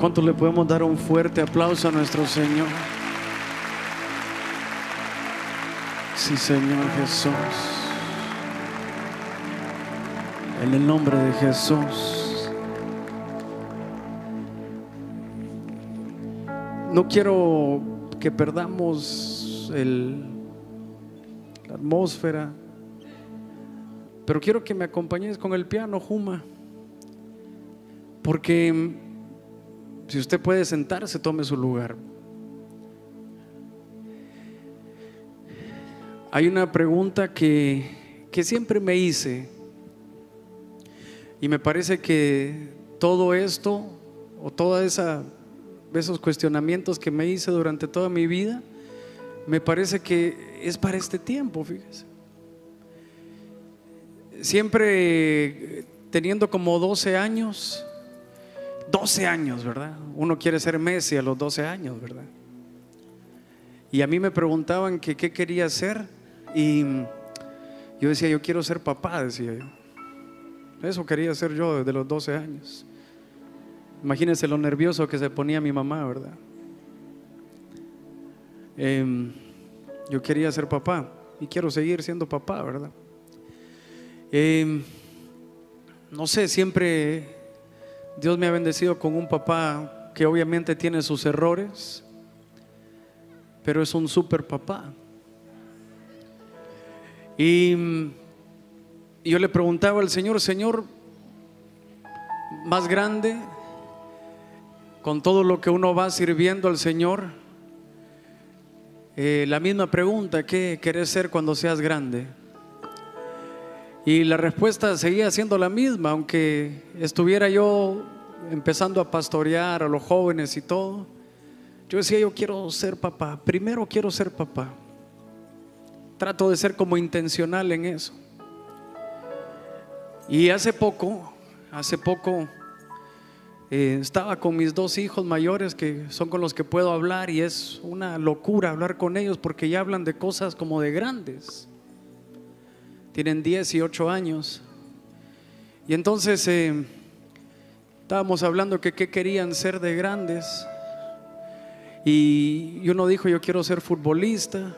¿Cuánto le podemos dar un fuerte aplauso a nuestro Señor? Sí, Señor Jesús. En el nombre de Jesús. No quiero que perdamos el, la atmósfera, pero quiero que me acompañes con el piano, Juma. Porque si usted puede sentarse, tome su lugar. Hay una pregunta que, que siempre me hice y me parece que todo esto o toda esa esos cuestionamientos que me hice durante toda mi vida, me parece que es para este tiempo, fíjese. Siempre teniendo como 12 años, 12 años, ¿verdad? Uno quiere ser Messi a los 12 años, ¿verdad? Y a mí me preguntaban qué quería ser y yo decía, yo quiero ser papá, decía yo. Eso quería ser yo desde los 12 años. Imagínense lo nervioso que se ponía mi mamá, ¿verdad? Em, yo quería ser papá y quiero seguir siendo papá, ¿verdad? Em, no sé, siempre Dios me ha bendecido con un papá que obviamente tiene sus errores, pero es un super papá. Y yo le preguntaba al Señor, Señor, más grande, con todo lo que uno va sirviendo al Señor, eh, la misma pregunta, ¿qué querés ser cuando seas grande? Y la respuesta seguía siendo la misma, aunque estuviera yo empezando a pastorear a los jóvenes y todo. Yo decía, yo quiero ser papá, primero quiero ser papá. Trato de ser como intencional en eso. Y hace poco, hace poco, eh, estaba con mis dos hijos mayores que son con los que puedo hablar y es una locura hablar con ellos porque ya hablan de cosas como de grandes tienen 10 y 8 años. Y entonces eh, estábamos hablando que qué querían ser de grandes. Y uno dijo, yo quiero ser futbolista.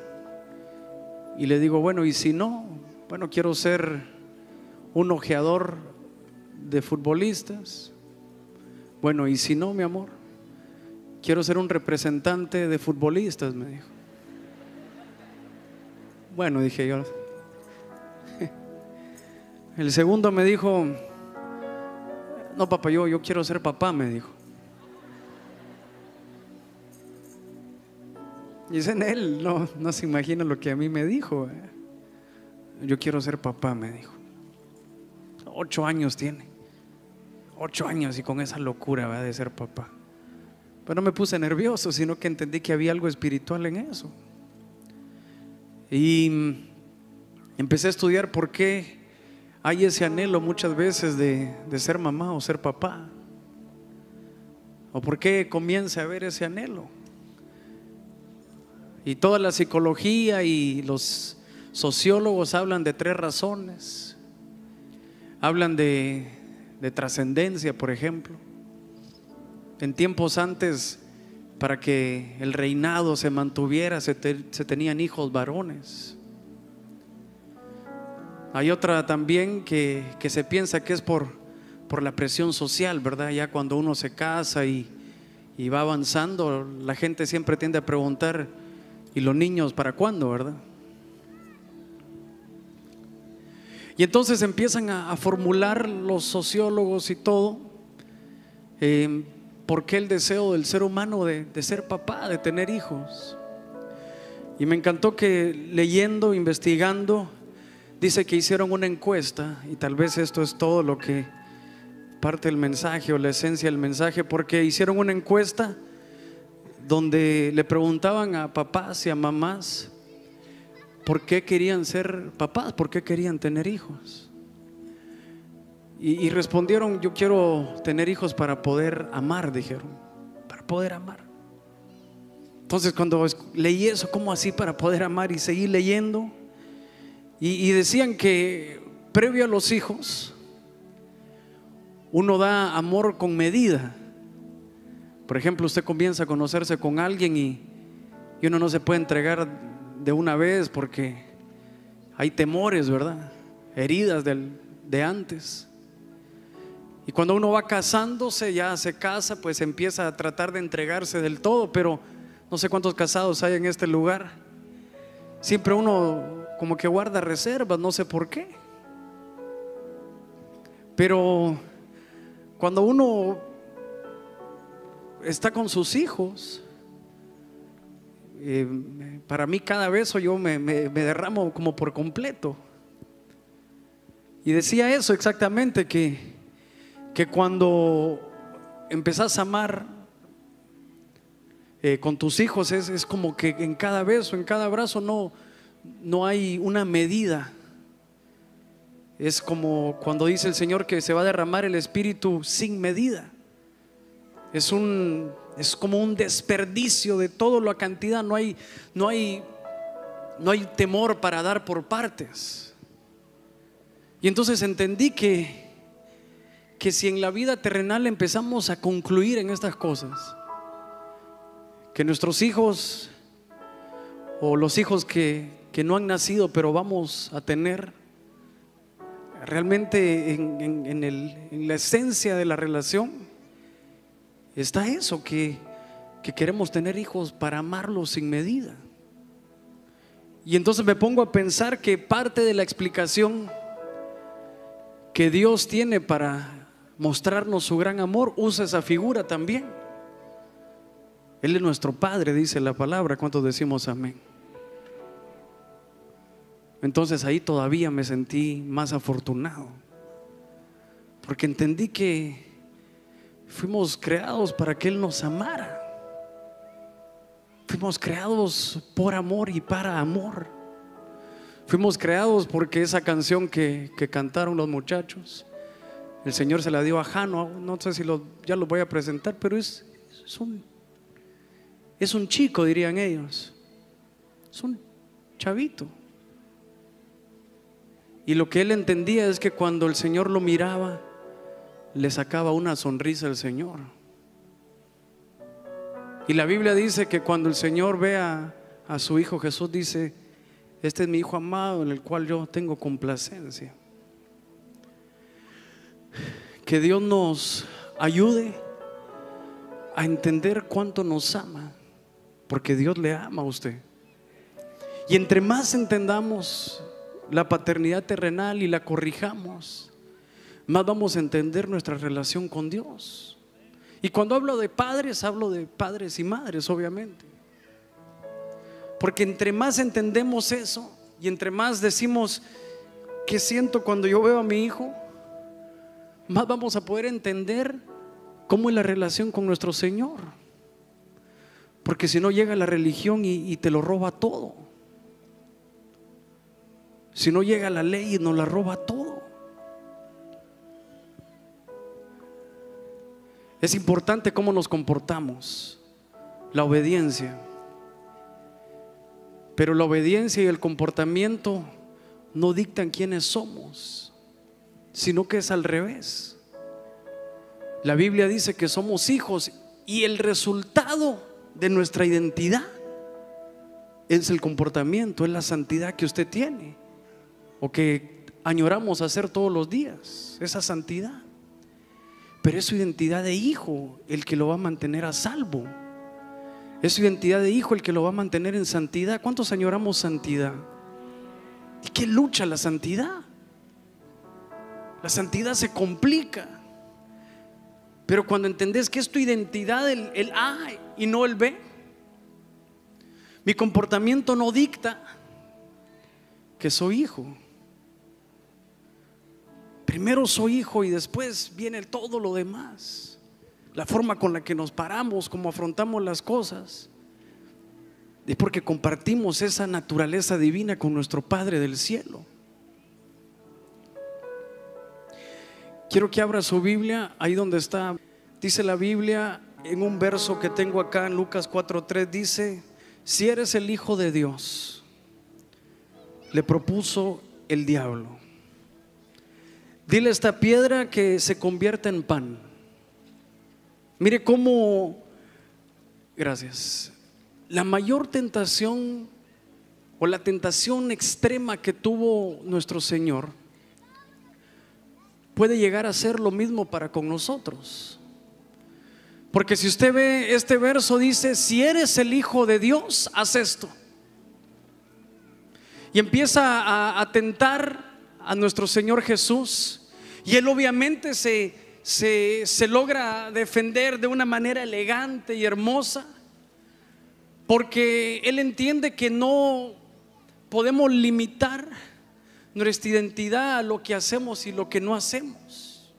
Y le digo, bueno, ¿y si no? Bueno, quiero ser un ojeador de futbolistas. Bueno, ¿y si no, mi amor? Quiero ser un representante de futbolistas, me dijo. Bueno, dije yo, el segundo me dijo, no papá, yo, yo quiero ser papá, me dijo. Y es en él, no, no se imagina lo que a mí me dijo. ¿eh? Yo quiero ser papá, me dijo. Ocho años tiene. Ocho años y con esa locura de ser papá. Pero no me puse nervioso, sino que entendí que había algo espiritual en eso. Y empecé a estudiar por qué hay ese anhelo muchas veces de, ser mamá o ser papá. ¿O por qué comienza a haber ese anhelo? Y toda la psicología y los sociólogos hablan de tres razones. Hablan de, trascendencia, por ejemplo. En tiempos antes, para que el reinado se mantuviera, se tenían hijos varones. Hay otra también que, se piensa que es por, por la presión social, ¿verdad? Ya cuando uno se casa y, y va avanzando, la gente siempre tiende a preguntar, ¿y los niños para cuándo, verdad? Y entonces empiezan a, formular los sociólogos y todo, eh, ¿por qué el deseo del ser humano de, de, ser papá, de tener hijos? Y me encantó que leyendo, investigando, Dice que hicieron una encuesta y tal vez esto es todo lo que parte del mensaje o la esencia del mensaje, porque hicieron una encuesta donde le preguntaban a papás y a mamás por qué querían ser papás, por qué querían tener hijos. Y, y, respondieron, yo quiero tener hijos para poder amar, dijeron, para poder amar. Entonces cuando leí eso, ¿cómo así para poder amar? Y seguí leyendo, y, decían que previo a los hijos, uno da amor con medida. Por ejemplo, usted comienza a conocerse con alguien y, y uno no se puede entregar de una vez porque hay temores, ¿verdad? Heridas del, de antes. Y cuando uno va casándose, ya se casa, pues empieza a tratar de entregarse del todo, pero no sé cuántos casados hay en este lugar. Siempre uno como que guarda reservas, no sé por qué. Pero cuando uno está con sus hijos, eh, para mí cada beso yo me, derramo como por completo. Y decía eso exactamente, que, que cuando empezás a amar eh, con tus hijos es, es, como que en cada beso, en cada abrazo no, no hay una medida. Es como cuando dice el Señor que se va a derramar el Espíritu sin medida. Es, un, es como un desperdicio de todo la cantidad. No hay, no, hay, no hay temor para dar por partes. Y entonces entendí que, que si en la vida terrenal empezamos a concluir en estas cosas, que nuestros hijos o los hijos que, que no han nacido pero vamos a tener, realmente en, la esencia de la relación está eso, que, que queremos tener hijos para amarlos sin medida. Y entonces me pongo a pensar que parte de la explicación que Dios tiene para mostrarnos su gran amor, usa esa figura también. Él es nuestro Padre, dice la palabra. ¿Cuántos decimos amén? Entonces ahí todavía me sentí más afortunado, porque entendí que fuimos creados para que Él nos amara. Fuimos creados por amor y para amor. Fuimos creados porque esa canción que, cantaron los muchachos, el Señor se la dio a Jano, no sé si ya lo voy a presentar, pero es, un, es un chico, dirían ellos. Es un chavito. Y lo que él entendía es que cuando el Señor lo miraba, le sacaba una sonrisa al Señor. Y la Biblia dice que cuando el Señor ve a, a su Hijo Jesús, dice, este es mi Hijo amado en el cual yo tengo complacencia. Que Dios nos ayude a entender cuánto nos ama, porque Dios le ama a usted. Y entre más entendamos la paternidad terrenal y la corrijamos, más vamos a entender nuestra relación con Dios. Y cuando hablo de padres, hablo de padres y madres, obviamente. Porque entre más entendemos eso y entre más decimos qué siento cuando yo veo a mi hijo, más vamos a poder entender cómo es la relación con nuestro Señor. Porque si no llega la religión y, y te lo roba todo. Si no llega la ley y nos la roba todo. Es importante cómo nos comportamos, la obediencia. Pero la obediencia y el comportamiento no dictan quiénes somos, sino que es al revés. La Biblia dice que somos hijos y el resultado de nuestra identidad es el comportamiento, es la santidad que usted tiene o que añoramos hacer todos los días, esa santidad. Pero es su identidad de hijo el que lo va a mantener a salvo. Es su identidad de hijo el que lo va a mantener en santidad. ¿Cuántos añoramos santidad? ¿Y qué lucha la santidad? La santidad se complica. Pero cuando entendés que es tu identidad el, el A y no el B, mi comportamiento no dicta que soy hijo. Primero soy hijo y después viene todo lo demás la forma con la que nos paramos, cómo afrontamos las cosas, es porque compartimos esa naturaleza divina con nuestro Padre del cielo. Quiero que abra su Biblia ahí donde está. Dice la Biblia en un verso que tengo acá en Lucas 4:3 dice, si eres el hijo de Dios, le propuso el diablo. Dile a esta piedra que se convierta en pan. Mire cómo Gracias. La mayor tentación o la tentación extrema que tuvo nuestro Señor puede llegar a ser lo mismo para con nosotros. Porque si usted ve este verso dice, si eres el Hijo de Dios, haz esto. Y empieza a, a tentar a nuestro Señor Jesús. Y él obviamente se, se, se logra defender de una manera elegante y hermosa. Porque él entiende que no podemos limitar nuestra identidad a lo que hacemos y lo que no hacemos.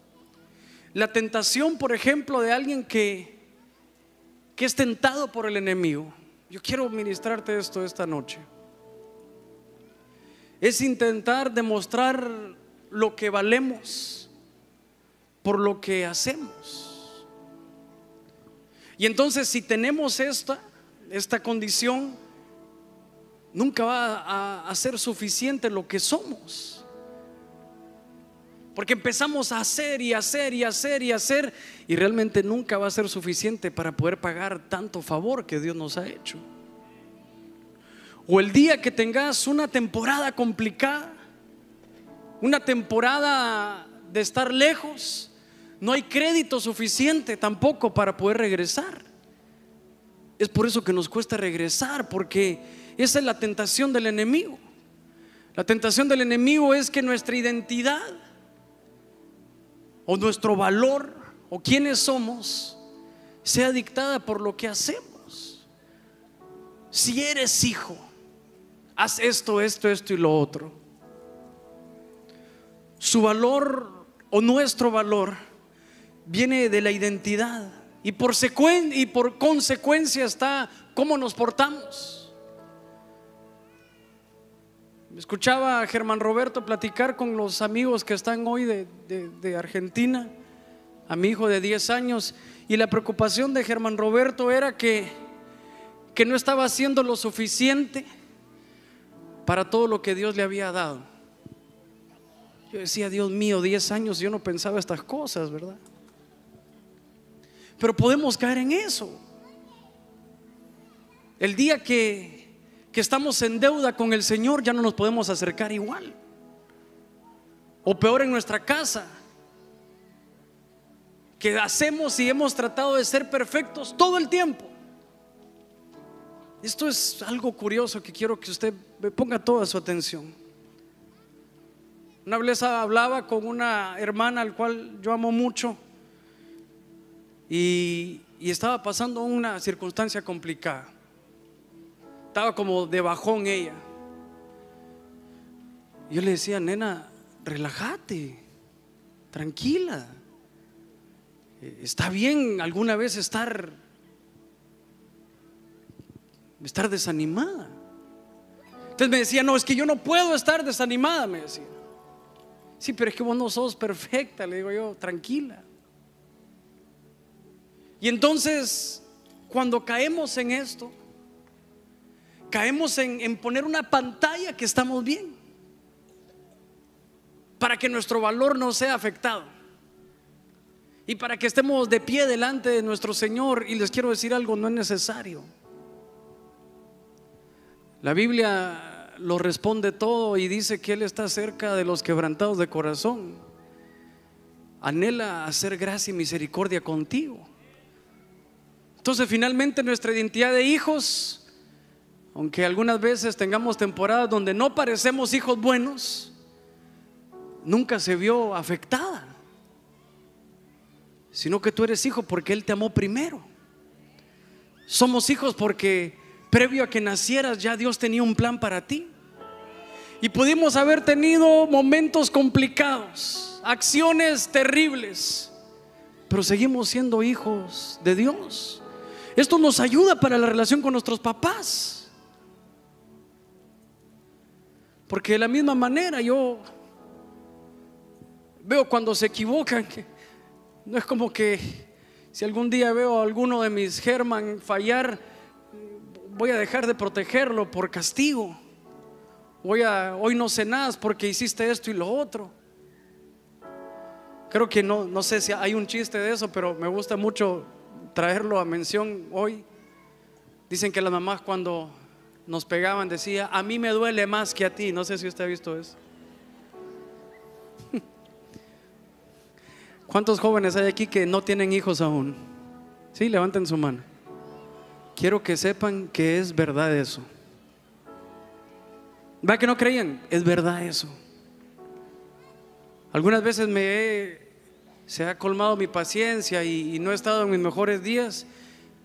La tentación, por ejemplo, de alguien que, que es tentado por el enemigo. Yo quiero ministrarte esto esta noche. Es intentar demostrar lo que valemos por lo que hacemos. Y entonces si tenemos esta, esta condición, nunca va a, ser suficiente lo que somos. Porque empezamos a hacer y hacer y hacer y hacer y realmente nunca va a ser suficiente para poder pagar tanto favor que Dios nos ha hecho. O el día que tengas una temporada complicada, una temporada de estar lejos, no hay crédito suficiente tampoco para poder regresar. Es por eso que nos cuesta regresar, porque esa es la tentación del enemigo. La tentación del enemigo es que nuestra identidad o nuestro valor o quiénes somos sea dictada por lo que hacemos. Si eres hijo, haz esto, esto, esto y lo otro. Su valor o nuestro valor viene de la identidad y por, y por consecuencia está cómo nos portamos. Escuchaba a Germán Roberto platicar con los amigos que están hoy de, Argentina, a mi hijo de 10 años, y la preocupación de Germán Roberto era que, que no estaba haciendo lo suficiente para todo lo que Dios le había dado. Yo decía, Dios mío, 10 años yo no pensaba estas cosas, ¿verdad? Pero podemos caer en eso. El día que que estamos en deuda con el Señor, ya no nos podemos acercar igual. O peor en nuestra casa, que hacemos y hemos tratado de ser perfectos todo el tiempo. Esto es algo curioso que quiero que usted ponga toda su atención. Una vez hablaba con una hermana al cual yo amo mucho y, y estaba pasando una circunstancia complicada. Estaba como de bajón ella. Yo le decía, nena, relájate, tranquila. Eh, está bien alguna vez estar estar desanimada. Entonces me decía, no, es que yo no puedo estar desanimada, me decía. Sí, pero es que vos no sos perfecta, le digo yo, tranquila. Y entonces, cuando caemos en esto, caemos en, poner una pantalla que estamos bien para que nuestro valor no sea afectado y para que estemos de pie delante de nuestro Señor. Y les quiero decir algo, no es necesario. La Biblia lo responde todo y dice que Él está cerca de los quebrantados de corazón. Anhela hacer gracia y misericordia contigo. Entonces finalmente nuestra identidad de hijos aunque algunas veces tengamos temporadas donde no parecemos hijos buenos, nunca se vio afectada, sino que tú eres hijo porque Él te amó primero. Somos hijos porque previo a que nacieras ya Dios tenía un plan para ti. Y pudimos haber tenido momentos complicados, acciones terribles, pero seguimos siendo hijos de Dios. Esto nos ayuda para la relación con nuestros papás. Porque de la misma manera yo veo cuando se equivocan, que no es como que si algún día veo a alguno de mis German fallar, voy a dejar de protegerlo por castigo. Voy a, hoy no nada porque hiciste esto y lo otro. Creo que no, no sé si hay un chiste de eso, pero me gusta mucho traerlo a mención hoy. Dicen que las mamás cuando nos pegaban decía, a mí me duele más que a ti. No sé si usted ha visto eso. ¿Cuántos jóvenes hay aquí que no tienen hijos aún? Sí, levanten su mano. Quiero que sepan que es verdad eso. ¿Va que no creían? Es verdad eso. Algunas veces me he, se ha colmado mi paciencia y, no he estado en mis mejores días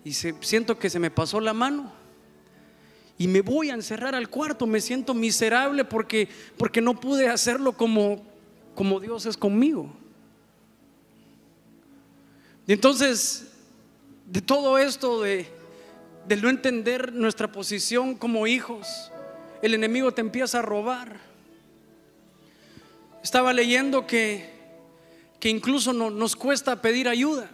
y siento que se me pasó la mano y me voy a encerrar al cuarto, me siento miserable porque, porque no pude hacerlo como, como Dios es conmigo. Y entonces, de todo esto, de, de no entender nuestra posición como hijos, el enemigo te empieza a robar. Estaba leyendo que, que incluso no, nos cuesta pedir ayuda.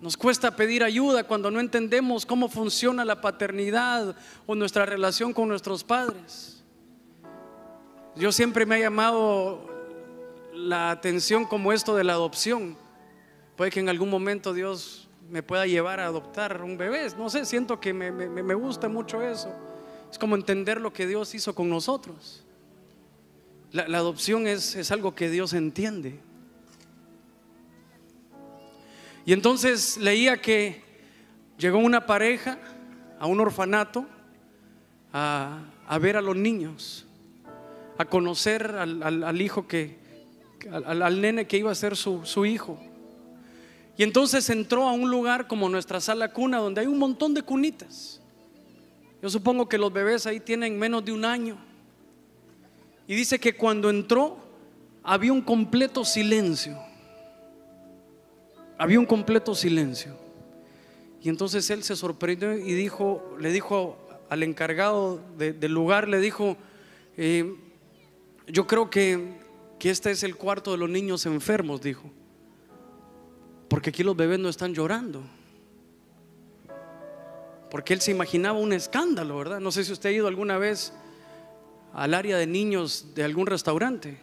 Nos cuesta pedir ayuda cuando no entendemos cómo funciona la paternidad o nuestra relación con nuestros padres. Yo siempre me ha llamado la atención como esto de la adopción. Puede que en algún momento Dios me pueda llevar a adoptar un bebé. No sé, siento que me, me gusta mucho eso. Es como entender lo que Dios hizo con nosotros. La, adopción es, es algo que Dios entiende. Y entonces leía que llegó una pareja a un orfanato a, ver a los niños, a conocer al, hijo que, al, nene que iba a ser su, su hijo. Y entonces entró a un lugar como nuestra sala cuna, donde hay un montón de cunitas. Yo supongo que los bebés ahí tienen menos de un año. Y dice que cuando entró había un completo silencio. Había un completo silencio. Y entonces él se sorprendió y dijo, le dijo al encargado del lugar, le dijo, eh, yo creo que, que este es el cuarto de los niños enfermos, dijo. Porque aquí los bebés no están llorando. Porque él se imaginaba un escándalo, ¿verdad? No sé si usted ha ido alguna vez al área de niños de algún restaurante.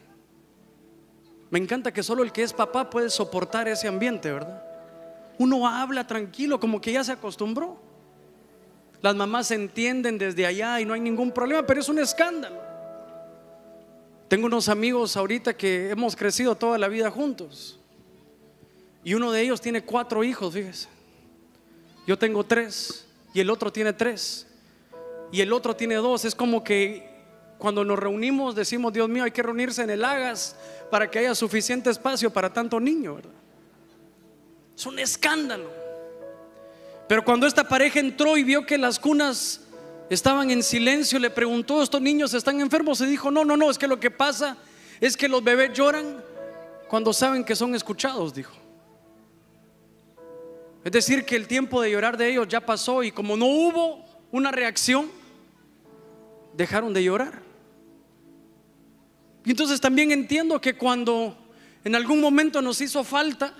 Me encanta que solo el que es papá puede soportar ese ambiente, ¿verdad? Uno habla tranquilo, como que ya se acostumbró. Las mamás se entienden desde allá y no hay ningún problema, pero es un escándalo. Tengo unos amigos ahorita que hemos crecido toda la vida juntos. Y uno de ellos tiene cuatro hijos, fíjese. Yo tengo tres y el otro tiene tres. Y el otro tiene dos. Es como que cuando nos reunimos decimos, Dios mío, hay que reunirse en el Hagas para que haya suficiente espacio para tanto niño, ¿verdad? Es un escándalo. Pero cuando esta pareja entró y vio que las cunas estaban en silencio, le preguntó, ¿estos niños están enfermos? Y dijo, no, no, no, es que lo que pasa es que los bebés lloran cuando saben que son escuchados, dijo. Es decir, que el tiempo de llorar de ellos ya pasó y como no hubo una reacción, dejaron de llorar. Y entonces también entiendo que cuando en algún momento nos hizo falta,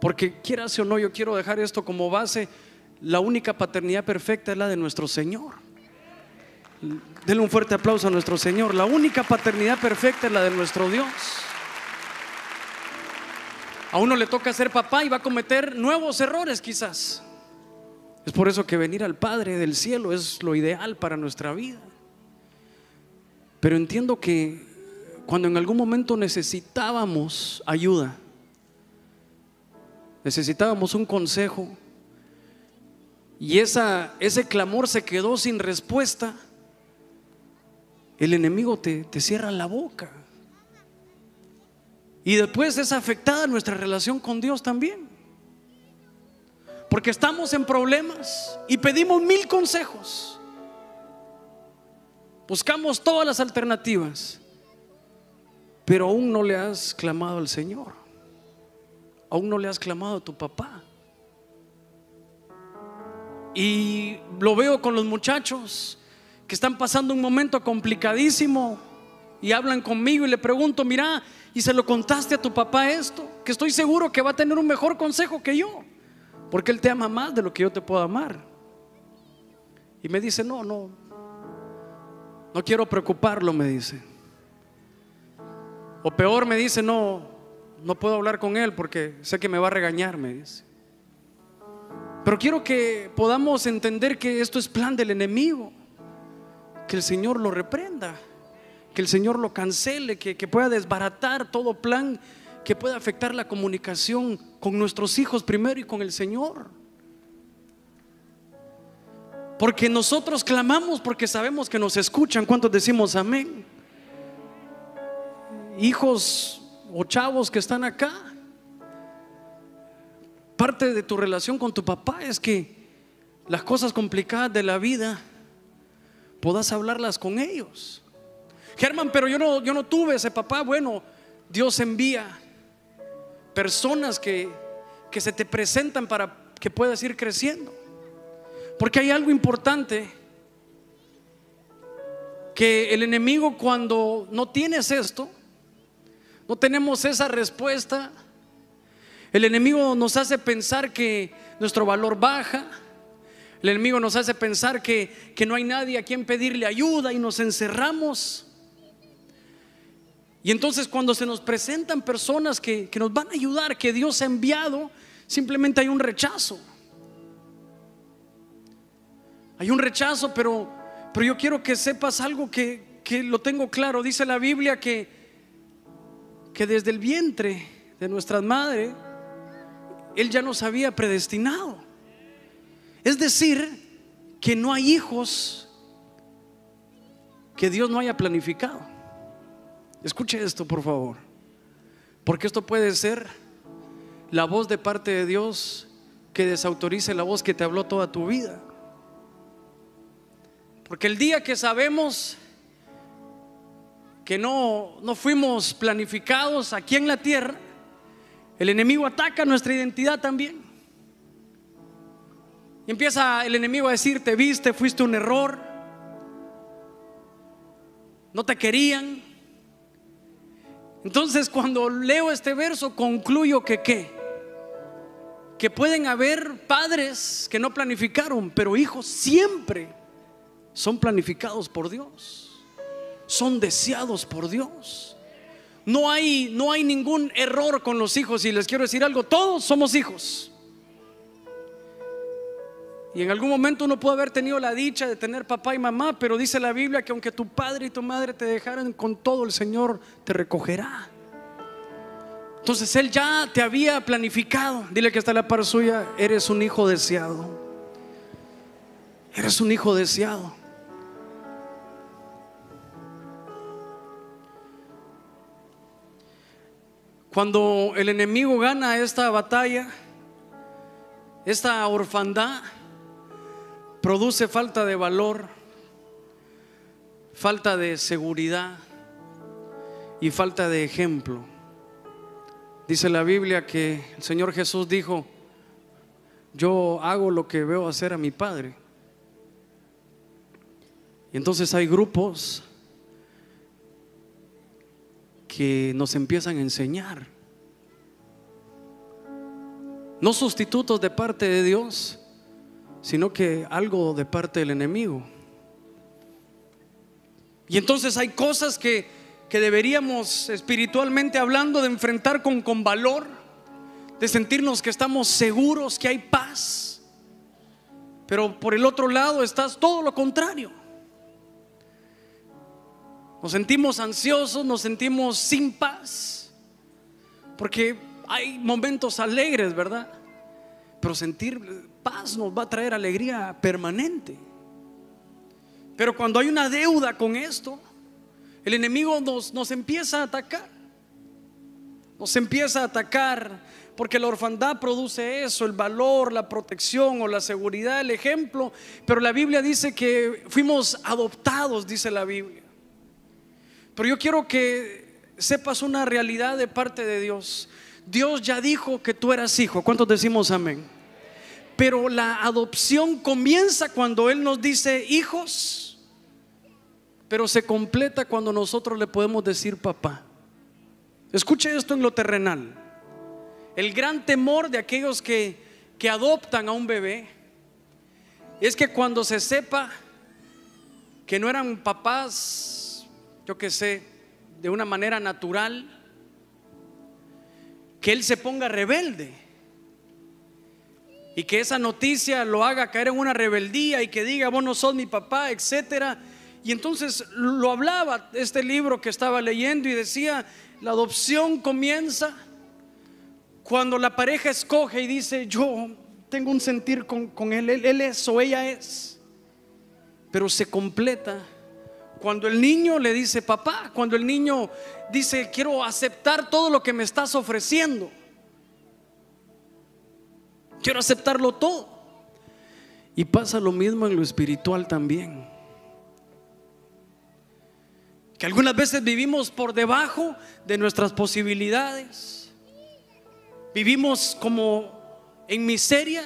porque quieras o no, yo quiero dejar esto como base, la única paternidad perfecta es la de nuestro Señor. Denle un fuerte aplauso a nuestro Señor. La única paternidad perfecta es la de nuestro Dios. A uno le toca ser papá y va a cometer nuevos errores quizás. Es por eso que venir al Padre del cielo es lo ideal para nuestra vida. Pero entiendo que cuando en algún momento necesitábamos ayuda, necesitábamos un consejo, y ese clamor se quedó sin respuesta, el enemigo te, te cierra la boca. Y después es afectada nuestra relación con Dios también. Porque estamos en problemas y pedimos mil consejos. Buscamos todas las alternativas pero aún no le has clamado al Señor. Aún no le has clamado a tu papá. Y lo veo con los muchachos que están pasando un momento complicadísimo y hablan conmigo y le pregunto, mira, ¿y se lo contaste a tu papá esto? Que estoy seguro que va a tener un mejor consejo que yo, porque él te ama más de lo que yo te puedo amar. Y me dice, no, no, no quiero preocuparlo, me dice. O peor me dice, no, no puedo hablar con él porque sé que me va a regañar, me dice. Pero quiero que podamos entender que esto es plan del enemigo, que el Señor lo reprenda, que el Señor lo cancele, que, que pueda desbaratar todo plan que pueda afectar la comunicación con nuestros hijos primero y con el Señor. Porque nosotros clamamos porque sabemos que nos escuchan. ¿Cuántos decimos amén? Hijos o chavos que están acá. Parte de tu relación con tu papá es que las cosas complicadas de la vida puedas hablarlas con ellos. Germán, pero yo no, yo no tuve ese papá. Bueno, Dios envía personas que, que se te presentan para que puedas ir creciendo. Porque hay algo importante que el enemigo cuando no tienes esto, no tenemos esa respuesta, el enemigo nos hace pensar que nuestro valor baja, el enemigo nos hace pensar que, que no hay nadie a quien pedirle ayuda y nos encerramos. Y entonces cuando se nos presentan personas que, que nos van a ayudar, que Dios ha enviado, simplemente hay un rechazo. Hay un rechazo, pero, pero yo quiero que sepas algo que, que lo tengo claro. Dice la Biblia que, que desde el vientre de nuestras madres, Él ya nos había predestinado. Es decir, que no hay hijos que Dios no haya planificado. Escuche esto, por favor. Porque esto puede ser la voz de parte de Dios que desautorice la voz que te habló toda tu vida. Porque el día que sabemos que no, no fuimos planificados aquí en la tierra, el enemigo ataca nuestra identidad también. Y empieza el enemigo a decir, te viste, fuiste un error, no te querían. Entonces cuando leo este verso concluyo que qué? Que pueden haber padres que no planificaron, pero hijos siempre son planificados por Dios, son deseados por Dios. No hay, no hay ningún error con los hijos y les quiero decir algo, todos somos hijos. Y en algún momento uno puede haber tenido la dicha de tener papá y mamá, pero dice la Biblia que aunque tu padre y tu madre te dejaran con todo, el Señor te recogerá. Entonces Él ya te había planificado. Dile que está la par suya, eres un hijo deseado. Eres un hijo deseado. Cuando el enemigo gana esta batalla, esta orfandad produce falta de valor, falta de seguridad y falta de ejemplo. Dice la Biblia que el Señor Jesús dijo, yo hago lo que veo hacer a mi Padre. Y entonces hay grupos que nos empiezan a enseñar. No sustitutos de parte de Dios, sino que algo de parte del enemigo. Y entonces hay cosas que, que deberíamos espiritualmente hablando de enfrentar con, con valor, de sentirnos que estamos seguros, que hay paz. Pero por el otro lado estás todo lo contrario. Nos sentimos ansiosos, nos sentimos sin paz. Porque hay momentos alegres, ¿verdad? Pero sentir paz nos va a traer alegría permanente. Pero cuando hay una deuda con esto, el enemigo nos, nos empieza a atacar. Nos empieza a atacar porque la orfandad produce eso, el valor, la protección o la seguridad, el ejemplo. Pero la Biblia dice que fuimos adoptados, dice la Biblia. Pero yo quiero que sepas una realidad de parte de Dios. Dios ya dijo que tú eras hijo. ¿Cuántos decimos amén? Pero la adopción comienza cuando Él nos dice hijos, pero se completa cuando nosotros le podemos decir papá. Escuche esto en lo terrenal. El gran temor de aquellos que, que adoptan a un bebé es que cuando se sepa que no eran papás yo que sé, de una manera natural, que él se ponga rebelde. Y que esa noticia lo haga caer en una rebeldía y que diga, vos no sos mi papá, etcétera. Y entonces lo hablaba este libro que estaba leyendo y decía, la adopción comienza cuando la pareja escoge y dice, yo tengo un sentir con, con él, él, él es o ella es, pero se completa cuando el niño le dice, papá, cuando el niño dice, quiero aceptar todo lo que me estás ofreciendo. Quiero aceptarlo todo. Y pasa lo mismo en lo espiritual también. Que algunas veces vivimos por debajo de nuestras posibilidades. Vivimos como en miseria.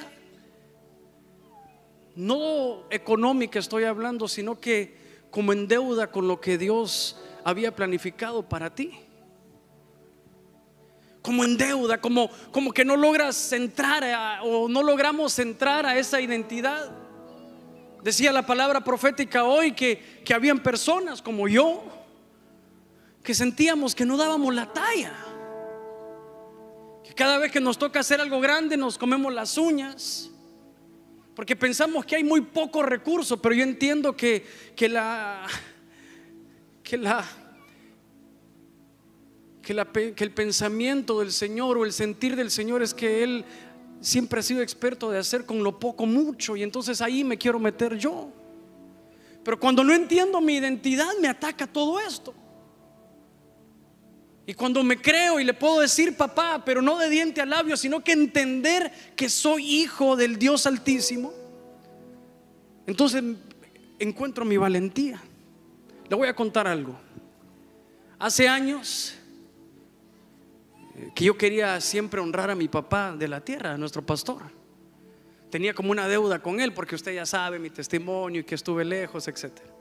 No económica estoy hablando, sino que como en deuda con lo que Dios había planificado para ti. Como en deuda, como, como que no logras entrar o no logramos entrar a esa identidad. Decía la palabra profética hoy que, que habían personas como yo que sentíamos que no dábamos la talla. Que cada vez que nos toca hacer algo grande nos comemos las uñas porque pensamos que hay muy pocos recursos, pero yo entiendo que, que la que la que, el pensamiento del Señor o el sentir del Señor es que Él siempre ha sido experto de hacer con lo poco mucho y entonces ahí me quiero meter yo. Pero cuando no entiendo mi identidad me ataca todo esto. Y cuando me creo y le puedo decir papá, pero no de diente a labio, sino que entender que soy hijo del Dios Altísimo, entonces encuentro mi valentía. Le voy a contar algo. Hace años que yo quería siempre honrar a mi papá de la tierra, a nuestro pastor. Tenía como una deuda con él porque usted ya sabe mi testimonio y que estuve lejos, etcétera.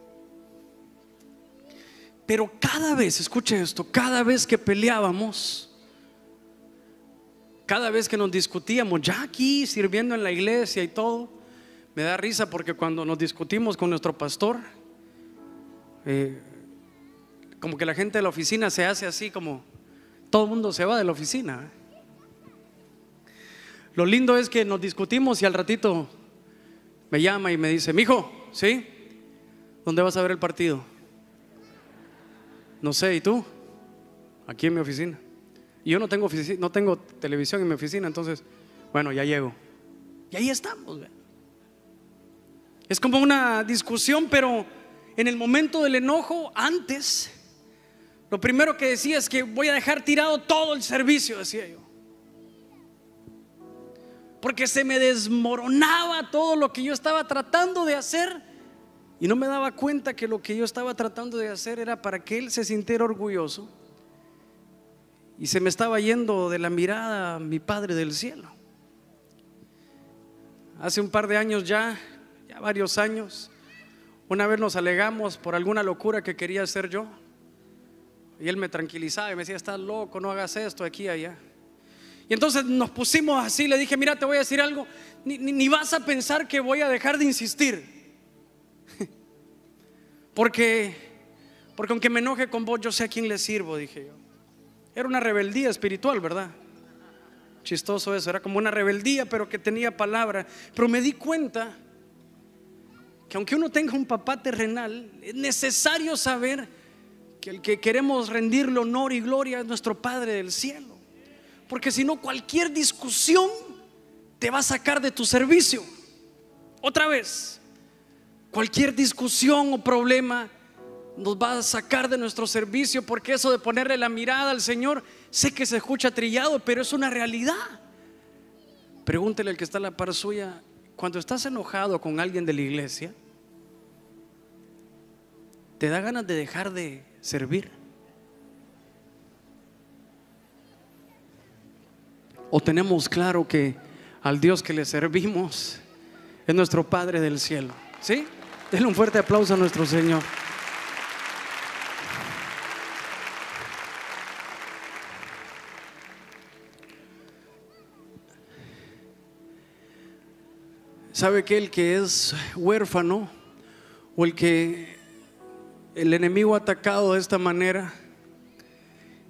Pero cada vez, escuche esto, cada vez que peleábamos, cada vez que nos discutíamos, ya aquí sirviendo en la iglesia y todo, me da risa porque cuando nos discutimos con nuestro pastor, eh, como que la gente de la oficina se hace así como todo el mundo se va de la oficina. Lo lindo es que nos discutimos y al ratito me llama y me dice, mijo, ¿sí? ¿Dónde vas a ver el partido? No sé, ¿y tú? Aquí en mi oficina. Y yo no tengo, no tengo televisión en mi oficina, entonces, bueno, ya llego. Y ahí estamos. Es como una discusión, pero en el momento del enojo, antes, lo primero que decía es que voy a dejar tirado todo el servicio, decía yo. Porque se me desmoronaba todo lo que yo estaba tratando de hacer y no me daba cuenta que lo que yo estaba tratando de hacer era para que él se sintiera orgulloso. Y se me estaba yendo de la mirada mi Padre del cielo. Hace un par de años ya, ya varios años, una vez nos alegamos por alguna locura que quería hacer yo. Y él me tranquilizaba y me decía, estás loco, no hagas esto aquí y allá. Y entonces nos pusimos así, le dije, mira, te voy a decir algo, ni, ni vas a pensar que voy a dejar de insistir. Porque, porque aunque me enoje con vos, yo sé a quién le sirvo, dije yo. Era una rebeldía espiritual, ¿verdad? Chistoso eso, era como una rebeldía, pero que tenía palabra. Pero me di cuenta que aunque uno tenga un papá terrenal, es necesario saber que el que queremos rendirle honor y gloria es nuestro Padre del cielo. Porque si no, cualquier discusión te va a sacar de tu servicio. Otra vez, Cualquier discusión o problema nos va a sacar de nuestro servicio porque eso de ponerle la mirada al Señor, sé que se escucha trillado, pero es una realidad. Pregúntele al que está a la par suya, cuando estás enojado con alguien de la iglesia, ¿te da ganas de dejar de servir? ¿O tenemos claro que al Dios que le servimos es nuestro Padre del cielo? ¿Sí? Denle un fuerte aplauso a nuestro Señor. ¿Sabe que el que es huérfano o el que el enemigo atacado de esta manera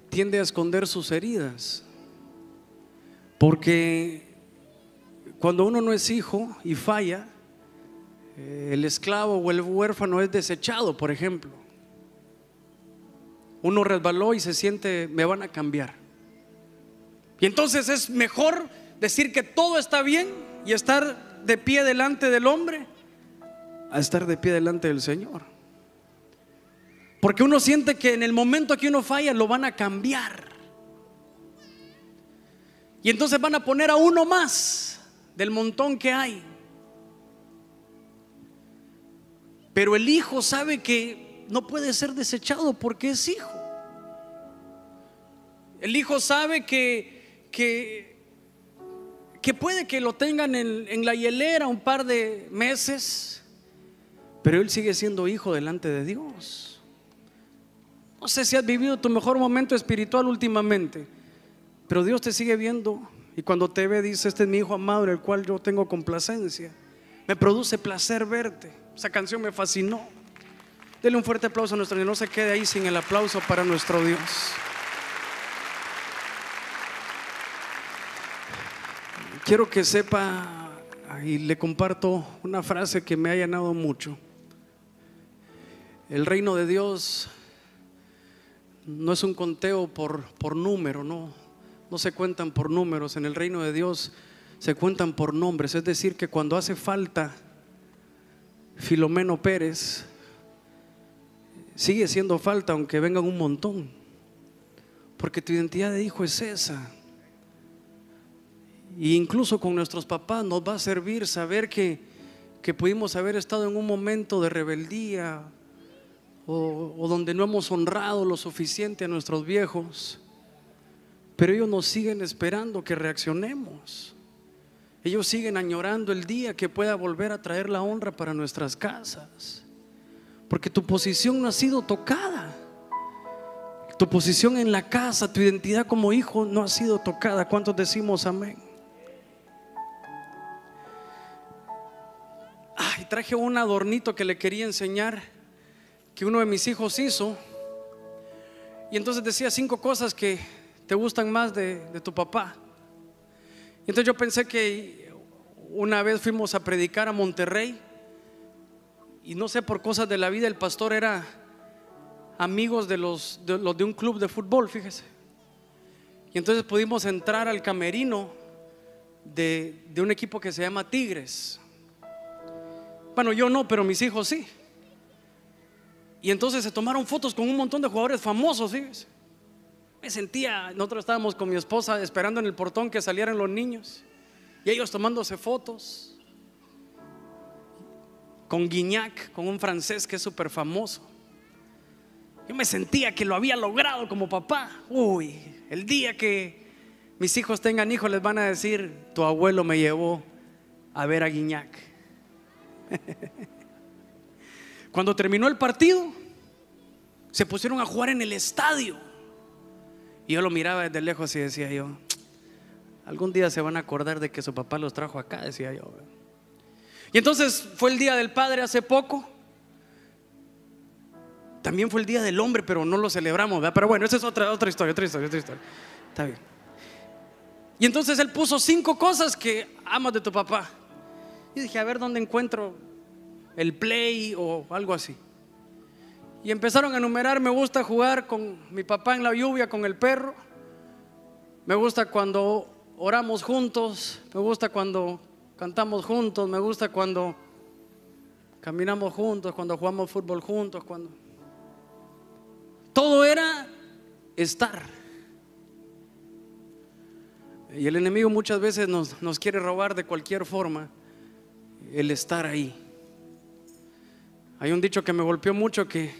tiende a esconder sus heridas? Porque cuando uno no es hijo y falla, eh, el esclavo o el huérfano es desechado, por ejemplo. Uno resbaló y se siente, me van a cambiar. Y entonces es mejor decir que todo está bien y estar de pie delante del hombre a estar de pie delante del Señor. Porque uno siente que en el momento que uno falla lo van a cambiar. Y entonces van a poner a uno más del montón que hay. Pero el hijo sabe que no puede ser desechado porque es hijo. El hijo sabe que, que, que puede que lo tengan en, en la hielera un par de meses, pero él sigue siendo hijo delante de Dios. No sé si has vivido tu mejor momento espiritual últimamente, pero Dios te sigue viendo y cuando te ve dice, este es mi hijo amado en el cual yo tengo complacencia. Me produce placer verte. Esa canción me fascinó. Dele un fuerte aplauso a nuestro Dios. No se quede ahí sin el aplauso para nuestro Dios. Quiero que sepa y le comparto una frase que me ha llenado mucho. El reino de Dios no es un conteo por, por número, no, no se cuentan por números. En el reino de Dios se cuentan por nombres. Es decir, que cuando hace falta Filomeno Pérez, sigue siendo falta aunque vengan un montón. Porque tu identidad de hijo es esa. Y incluso con nuestros papás nos va a servir saber que, que pudimos haber estado en un momento de rebeldía o, donde no hemos honrado lo suficiente a nuestros viejos. Pero ellos nos siguen esperando que reaccionemos. Ellos siguen añorando el día que pueda volver a traer la honra para nuestras casas. Porque tu posición no ha sido tocada. Tu posición en la casa, tu identidad como hijo no ha sido tocada. ¿Cuántos decimos amén? Ay, traje un adornito que le quería enseñar que uno de mis hijos hizo. Y entonces decía cinco cosas que te gustan más de, tu papá. Entonces yo pensé que una vez fuimos a predicar a Monterrey y no sé por cosas de la vida el pastor era amigos de los de, los de un club de fútbol, fíjese. Y entonces pudimos entrar al camerino de, de un equipo que se llama Tigres. Bueno, yo no, pero mis hijos sí. Y entonces se tomaron fotos con un montón de jugadores famosos, fíjese. Me sentía, nosotros estábamos con mi esposa esperando en el portón que salieran los niños y ellos tomándose fotos con Guignac, con un francés que es súper famoso. Yo me sentía que lo había logrado como papá. Uy, el día que mis hijos tengan hijos les van a decir, tu abuelo me llevó a ver a Guignac. Cuando terminó el partido, se pusieron a jugar en el estadio. Y yo lo miraba desde lejos y decía yo, algún día se van a acordar de que su papá los trajo acá, decía yo. Y entonces fue el Día del Padre hace poco. También fue el Día del Hombre, pero no lo celebramos, ¿verdad? Pero bueno, esa es otra, otra historia, otra historia, otra historia. Está bien. Y entonces él puso cinco cosas que amas de tu papá. Y dije, a ver dónde encuentro el play o algo así. Y empezaron a enumerar, me gusta jugar con mi papá en la lluvia, con el perro. Me gusta cuando oramos juntos, me gusta cuando cantamos juntos, me gusta cuando caminamos juntos, cuando jugamos fútbol juntos, cuando... Todo era estar. Y el enemigo muchas veces nos, nos quiere robar de cualquier forma el estar ahí. Hay un dicho que me golpeó mucho que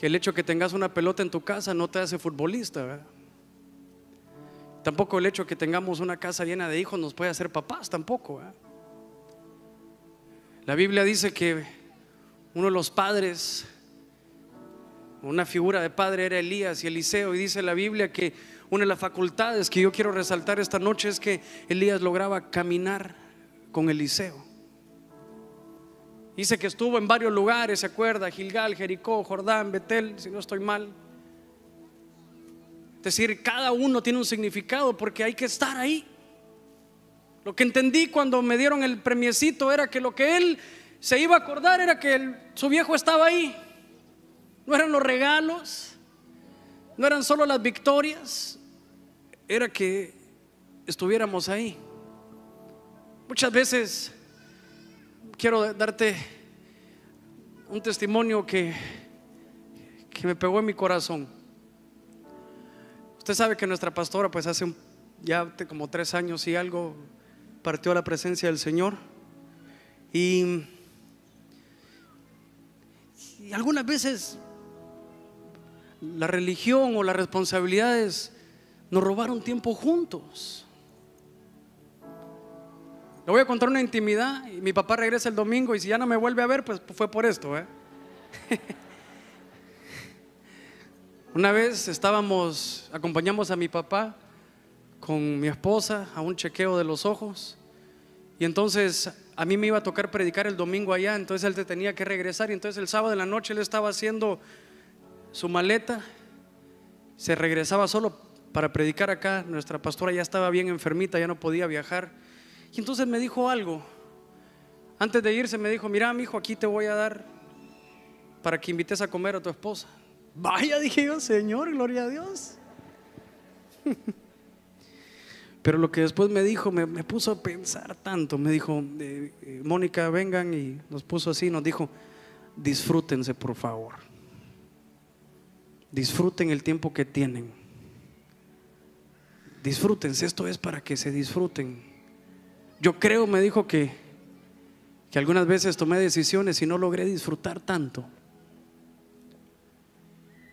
el hecho que tengas una pelota en tu casa no te hace futbolista. Tampoco el hecho que tengamos una casa llena de hijos nos puede hacer papás, tampoco. La Biblia dice que uno de los padres, una figura de padre era Elías y Eliseo, y dice la Biblia que una de las facultades que yo quiero resaltar esta noche es que Elías lograba caminar con Eliseo. Dice que estuvo en varios lugares, ¿se acuerda? Gilgal, Jericó, Jordán, Betel, si no estoy mal. Es decir, cada uno tiene un significado porque hay que estar ahí. Lo que entendí cuando me dieron el premiecito era que lo que él se iba a acordar era que su viejo estaba ahí. No eran los regalos, no eran solo las victorias, era que estuviéramos ahí. Muchas veces quiero darte un testimonio que, que me pegó en mi corazón. Usted sabe que nuestra pastora, pues hace ya como tres años y algo, partió a la presencia del Señor. Y, y algunas veces la religión o las responsabilidades nos robaron tiempo juntos. Le voy a contar una intimidad y mi papá regresa el domingo y si ya no me vuelve a ver, pues fue por esto. ¿eh? una vez estábamos, acompañamos a mi papá con mi esposa a un chequeo de los ojos y entonces a mí me iba a tocar predicar el domingo allá, entonces él tenía que regresar y entonces el sábado de la noche él estaba haciendo su maleta, se regresaba solo para predicar acá, nuestra pastora ya estaba bien enfermita, ya no podía viajar y entonces me dijo algo. Antes de irse me dijo, mira, mi hijo, aquí te voy a dar para que invites a comer a tu esposa. Vaya, dije yo, Señor, gloria a Dios. Pero lo que después me dijo, me, puso a pensar tanto. Me dijo, eh, eh, Mónica, vengan y nos puso así, nos dijo, disfrútense por favor. Disfruten el tiempo que tienen. Disfrútense, esto es para que se disfruten. Yo creo, me dijo que, que algunas veces tomé decisiones y no logré disfrutar tanto.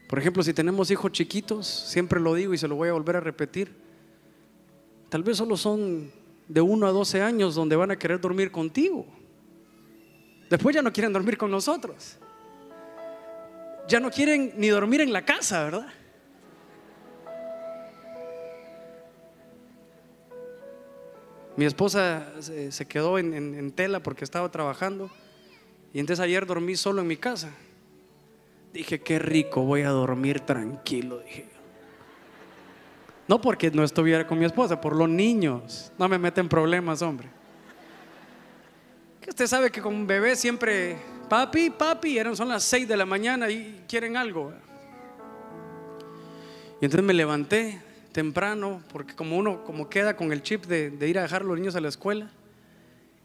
Por ejemplo, si tenemos hijos chiquitos, siempre lo digo y se lo voy a volver a repetir, tal vez solo son de 1 a 12 años donde van a querer dormir contigo. Después ya no quieren dormir con nosotros. Ya no quieren ni dormir en la casa, ¿verdad? Mi esposa se quedó en, tela porque estaba trabajando y entonces ayer dormí solo en mi casa. Dije, qué rico, voy a dormir tranquilo, dije No porque no estuviera con mi esposa, por los niños. No me meten problemas, hombre. Que usted sabe que con un bebé siempre, papi, papi, eran, son las 6 de la mañana y quieren algo. Y entonces me levanté, temprano, porque como uno como queda con el chip de, ir a dejar a los niños a la escuela,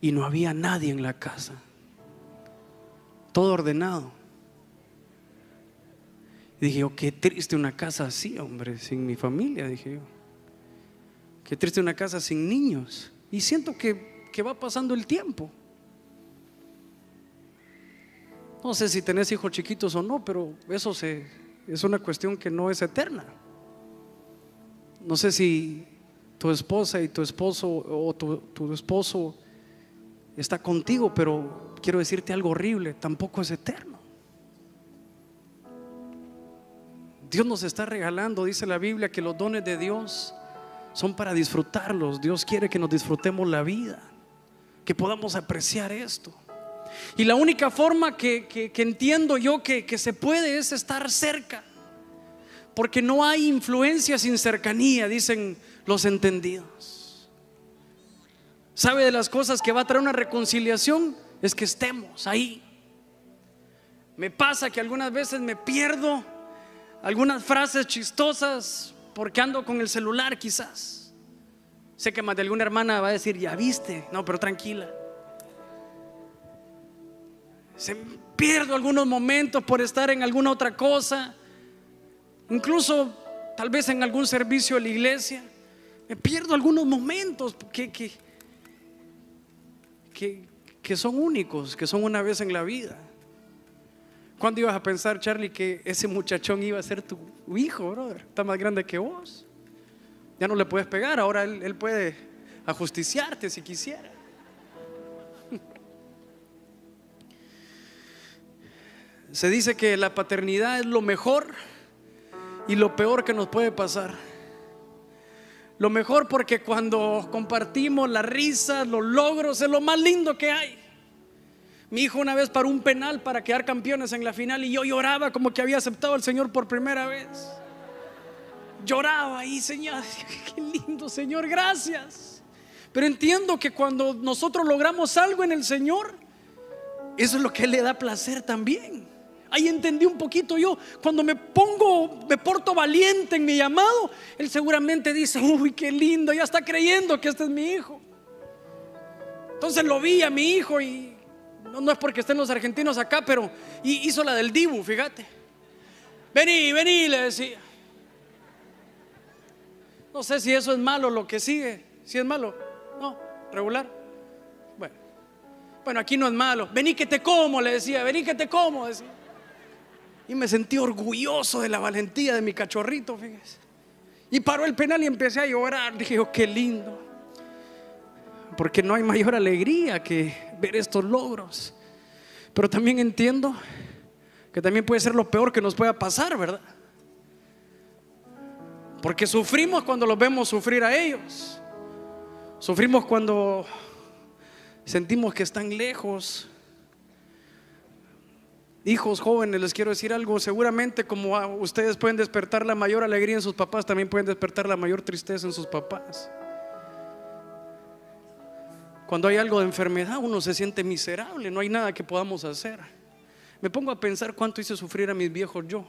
y no había nadie en la casa. Todo ordenado. Dije yo, qué triste una casa así, hombre, sin mi familia, dije yo. Qué triste una casa sin niños. Y siento que, que va pasando el tiempo. No sé si tenés hijos chiquitos o no, pero eso se, es una cuestión que no es eterna. No sé si tu esposa y tu esposo o tu, esposo está contigo, pero quiero decirte algo horrible, tampoco es eterno. Dios nos está regalando, dice la Biblia, que los dones de Dios son para disfrutarlos. Dios quiere que nos disfrutemos la vida, que podamos apreciar esto. Y la única forma que, entiendo yo que, que se puede es estar cerca. Porque no hay influencia sin cercanía, dicen los entendidos. ¿Sabe de las cosas que va a traer una reconciliación? Es que estemos ahí. Me pasa que algunas veces me pierdo algunas frases chistosas porque ando con el celular quizás. Sé que más de alguna hermana va a decir, ya viste, no, pero tranquila. Se pierdo algunos momentos por estar en alguna otra cosa incluso tal vez en algún servicio de la iglesia, me pierdo algunos momentos que, que, que, son únicos, que son una vez en la vida. ¿Cuándo ibas a pensar, Charlie, que ese muchachón iba a ser tu hijo, brother? Está más grande que vos. Ya no le puedes pegar, ahora él, él puede ajusticiarte si quisiera. Se dice que la paternidad es lo mejor y lo peor que nos puede pasar. Lo mejor porque cuando compartimos la risa, los logros, es lo más lindo que hay. Mi hijo una vez paró un penal para quedar campeones en la final y yo lloraba como que había aceptado al Señor por primera vez. Lloraba y Señor, qué lindo Señor, gracias. Pero entiendo que cuando nosotros logramos algo en el Señor, eso es lo que le da placer también. Ahí entendí un poquito yo. Cuando me pongo, me porto valiente en mi llamado, Él seguramente dice, uy, qué lindo, ya está creyendo que este es mi hijo. Entonces lo vi a mi hijo y no, es porque estén los argentinos acá, pero hizo la del Dibu, fíjate. Vení, vení, le decía. No sé si eso es malo lo que sigue. Si es malo, no, regular. Bueno, bueno, aquí no es malo. Vení que te como, le decía, vení que te como, decía. Y me sentí orgulloso de la valentía de mi cachorrito, fíjese. Y paró el penal y empecé a llorar. Dije, oh, qué lindo. Porque no hay mayor alegría que ver estos logros. Pero también entiendo que también puede ser lo peor que nos pueda pasar, ¿verdad? Porque sufrimos cuando los vemos sufrir a ellos. Sufrimos cuando sentimos que están lejos. Hijos jóvenes, les quiero decir algo, seguramente como ustedes pueden despertar la mayor alegría en sus papás, también pueden despertar la mayor tristeza en sus papás. Cuando hay algo de enfermedad, uno se siente miserable, no hay nada que podamos hacer. Me pongo a pensar cuánto hice sufrir a mis viejos yo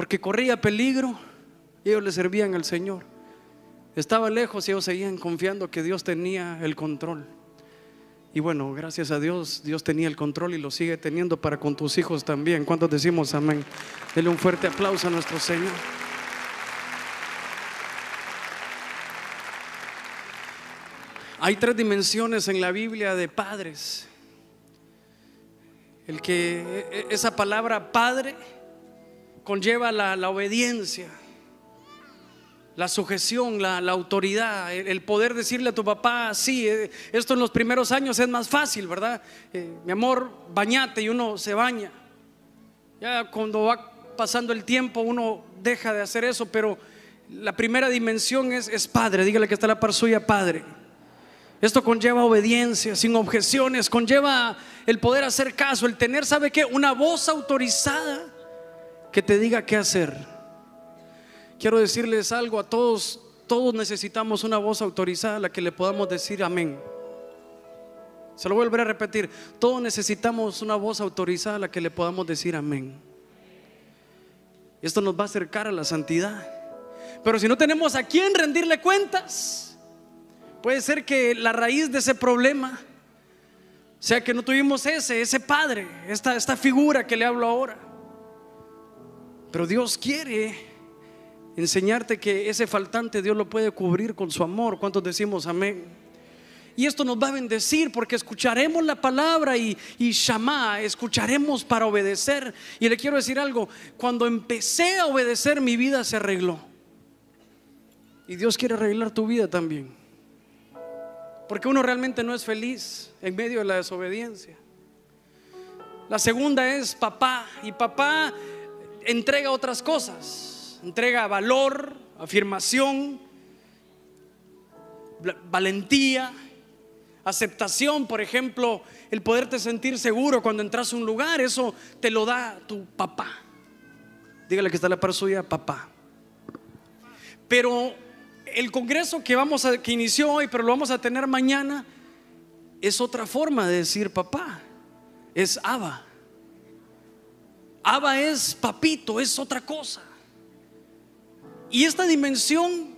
porque corría peligro y ellos le servían al Señor. Estaba lejos y ellos seguían confiando que Dios tenía el control. Y bueno, gracias a Dios, Dios tenía el control y lo sigue teniendo para con tus hijos también. ¿Cuántos decimos amén? Dele un fuerte aplauso a nuestro Señor. Hay tres dimensiones en la Biblia de padres. El que e, e, esa palabra padre conlleva la, obediencia, la sujeción, la, autoridad, el, poder decirle a tu papá, sí, eh, esto en los primeros años es más fácil, ¿verdad? Eh, mi amor, bañate y uno se baña. Ya cuando va pasando el tiempo uno deja de hacer eso, pero la primera dimensión es, es padre, dígale que está la par suya, padre. Esto conlleva obediencia, sin objeciones, conlleva el poder hacer caso, el tener, ¿sabe qué? Una voz autorizada que te diga qué hacer. Quiero decirles algo a todos, todos necesitamos una voz autorizada a la que le podamos decir amén. Se lo vuelvo a repetir, todos necesitamos una voz autorizada a la que le podamos decir amén. Esto nos va a acercar a la santidad. Pero si no tenemos a quién rendirle cuentas, puede ser que la raíz de ese problema sea que no tuvimos ese, ese padre, esta, esta figura que le hablo ahora. Pero Dios quiere enseñarte que ese faltante Dios lo puede cubrir con su amor. ¿Cuántos decimos amén? Y esto nos va a bendecir porque escucharemos la palabra y, y escucharemos para obedecer. Y le quiero decir algo, cuando empecé a obedecer mi vida se arregló. Y Dios quiere arreglar tu vida también. Porque uno realmente no es feliz en medio de la desobediencia. La segunda es papá. Y papá entrega otras cosas, entrega valor, afirmación, valentía, aceptación, por ejemplo, el poderte sentir seguro cuando entras a un lugar, eso te lo da tu papá. Dígale que está la par suya, papá. Pero el congreso que vamos a que inició hoy, pero lo vamos a tener mañana, es otra forma de decir papá. Es Abba. Abba es papito, es otra cosa. Y esta dimensión,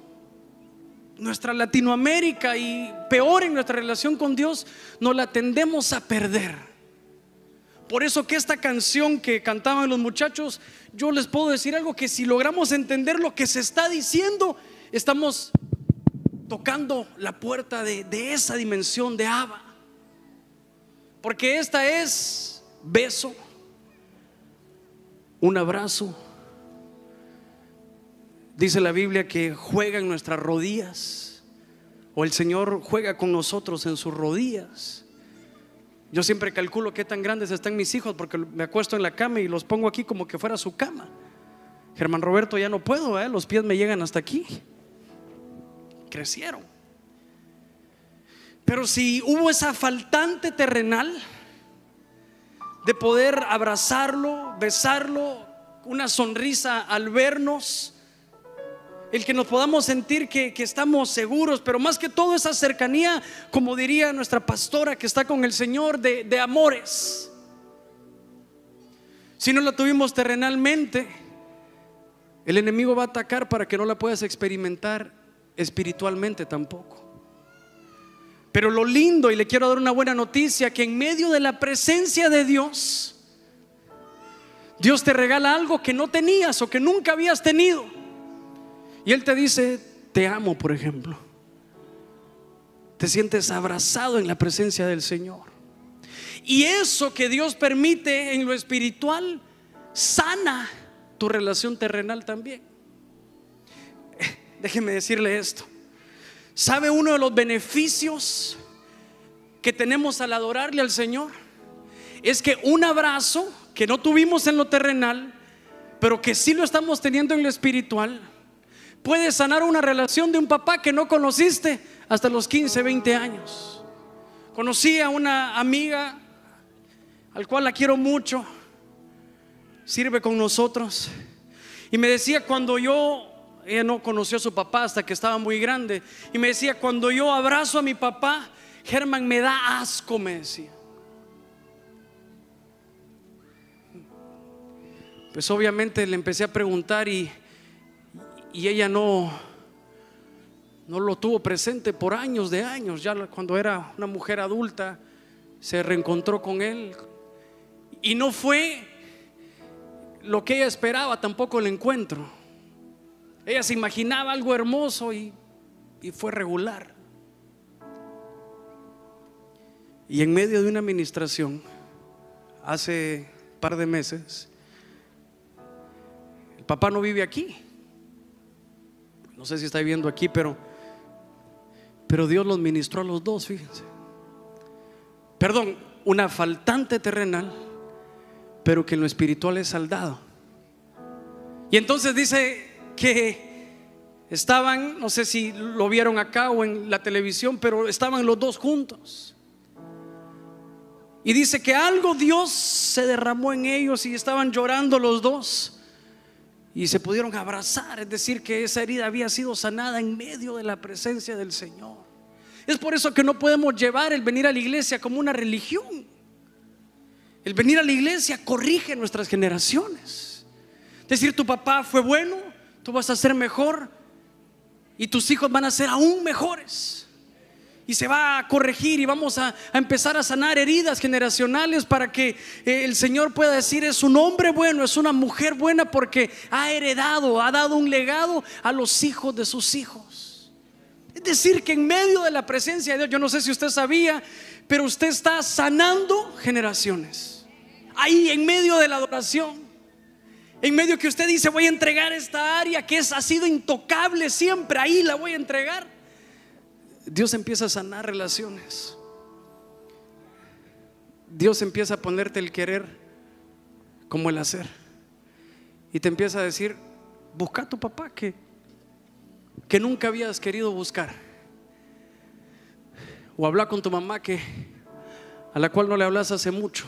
nuestra Latinoamérica y peor en nuestra relación con Dios, no la tendemos a perder. Por eso que esta canción que cantaban los muchachos, yo les puedo decir algo que si logramos entender lo que se está diciendo, estamos tocando la puerta de, de esa dimensión de Abba. Porque esta es beso, un abrazo. Dice la Biblia que juega en nuestras rodillas, o el Señor juega con nosotros en sus rodillas. Yo siempre calculo qué tan grandes están mis hijos porque me acuesto en la cama y los pongo aquí como que fuera su cama. Germán Roberto ya no puedo, ¿eh? los pies me llegan hasta aquí. Crecieron. Pero si hubo esa faltante terrenal, de poder abrazarlo, besarlo, una sonrisa al vernos. El que nos podamos sentir que, estamos seguros, pero más que todo esa cercanía, como diría nuestra pastora que está con el Señor, de, de amores. Si no la tuvimos terrenalmente, el enemigo va a atacar para que no la puedas experimentar espiritualmente tampoco. Pero lo lindo, y le quiero dar una buena noticia, que en medio de la presencia de Dios, Dios te regala algo que no tenías o que nunca habías tenido. Y Él te dice, te amo, por ejemplo. Te sientes abrazado en la presencia del Señor. Y eso que Dios permite en lo espiritual, sana tu relación terrenal también. Déjeme decirle esto. ¿Sabe uno de los beneficios que tenemos al adorarle al Señor? Es que un abrazo que no tuvimos en lo terrenal, pero que sí lo estamos teniendo en lo espiritual, puede sanar una relación de un papá que no conociste hasta los 15, 20 años. Conocí a una amiga al cual la quiero mucho, sirve con nosotros, y me decía cuando yo ella no conoció a su papá hasta que estaba muy grande. Y me decía, cuando yo abrazo a mi papá, Germán me da asco, me decía. Pues obviamente le empecé a preguntar y, y ella no, no lo tuvo presente por años de años. Ya cuando era una mujer adulta, se reencontró con él. Y no fue lo que ella esperaba tampoco el encuentro. Ella se imaginaba algo hermoso y, fue regular. Y en medio de una administración, hace par de meses, el papá no vive aquí. No sé si está viviendo aquí, pero, pero Dios los ministró a los dos, fíjense. Perdón, una faltante terrenal, pero que en lo espiritual es saldado. Y entonces dice que estaban, no sé si lo vieron acá o en la televisión, pero estaban los dos juntos. Y dice que algo Dios se derramó en ellos y estaban llorando los dos. Y se pudieron abrazar, es decir, que esa herida había sido sanada en medio de la presencia del Señor. Es por eso que no podemos llevar el venir a la iglesia como una religión. El venir a la iglesia corrige nuestras generaciones. Es decir, tu papá fue bueno, tú vas a ser mejor y tus hijos van a ser aún mejores. Y se va a corregir y vamos a, empezar a sanar heridas generacionales para que eh, el Señor pueda decir es un hombre bueno, es una mujer buena porque ha heredado, ha dado un legado a los hijos de sus hijos. Es decir, que en medio de la presencia de Dios, yo no sé si usted sabía, pero usted está sanando generaciones. Ahí en medio de la adoración. En medio que usted dice, voy a entregar esta área que es, ha sido intocable siempre, ahí la voy a entregar. Dios empieza a sanar relaciones. Dios empieza a ponerte el querer como el hacer. Y te empieza a decir, busca a tu papá que, que nunca habías querido buscar. O habla con tu mamá que a la cual no le hablas hace mucho.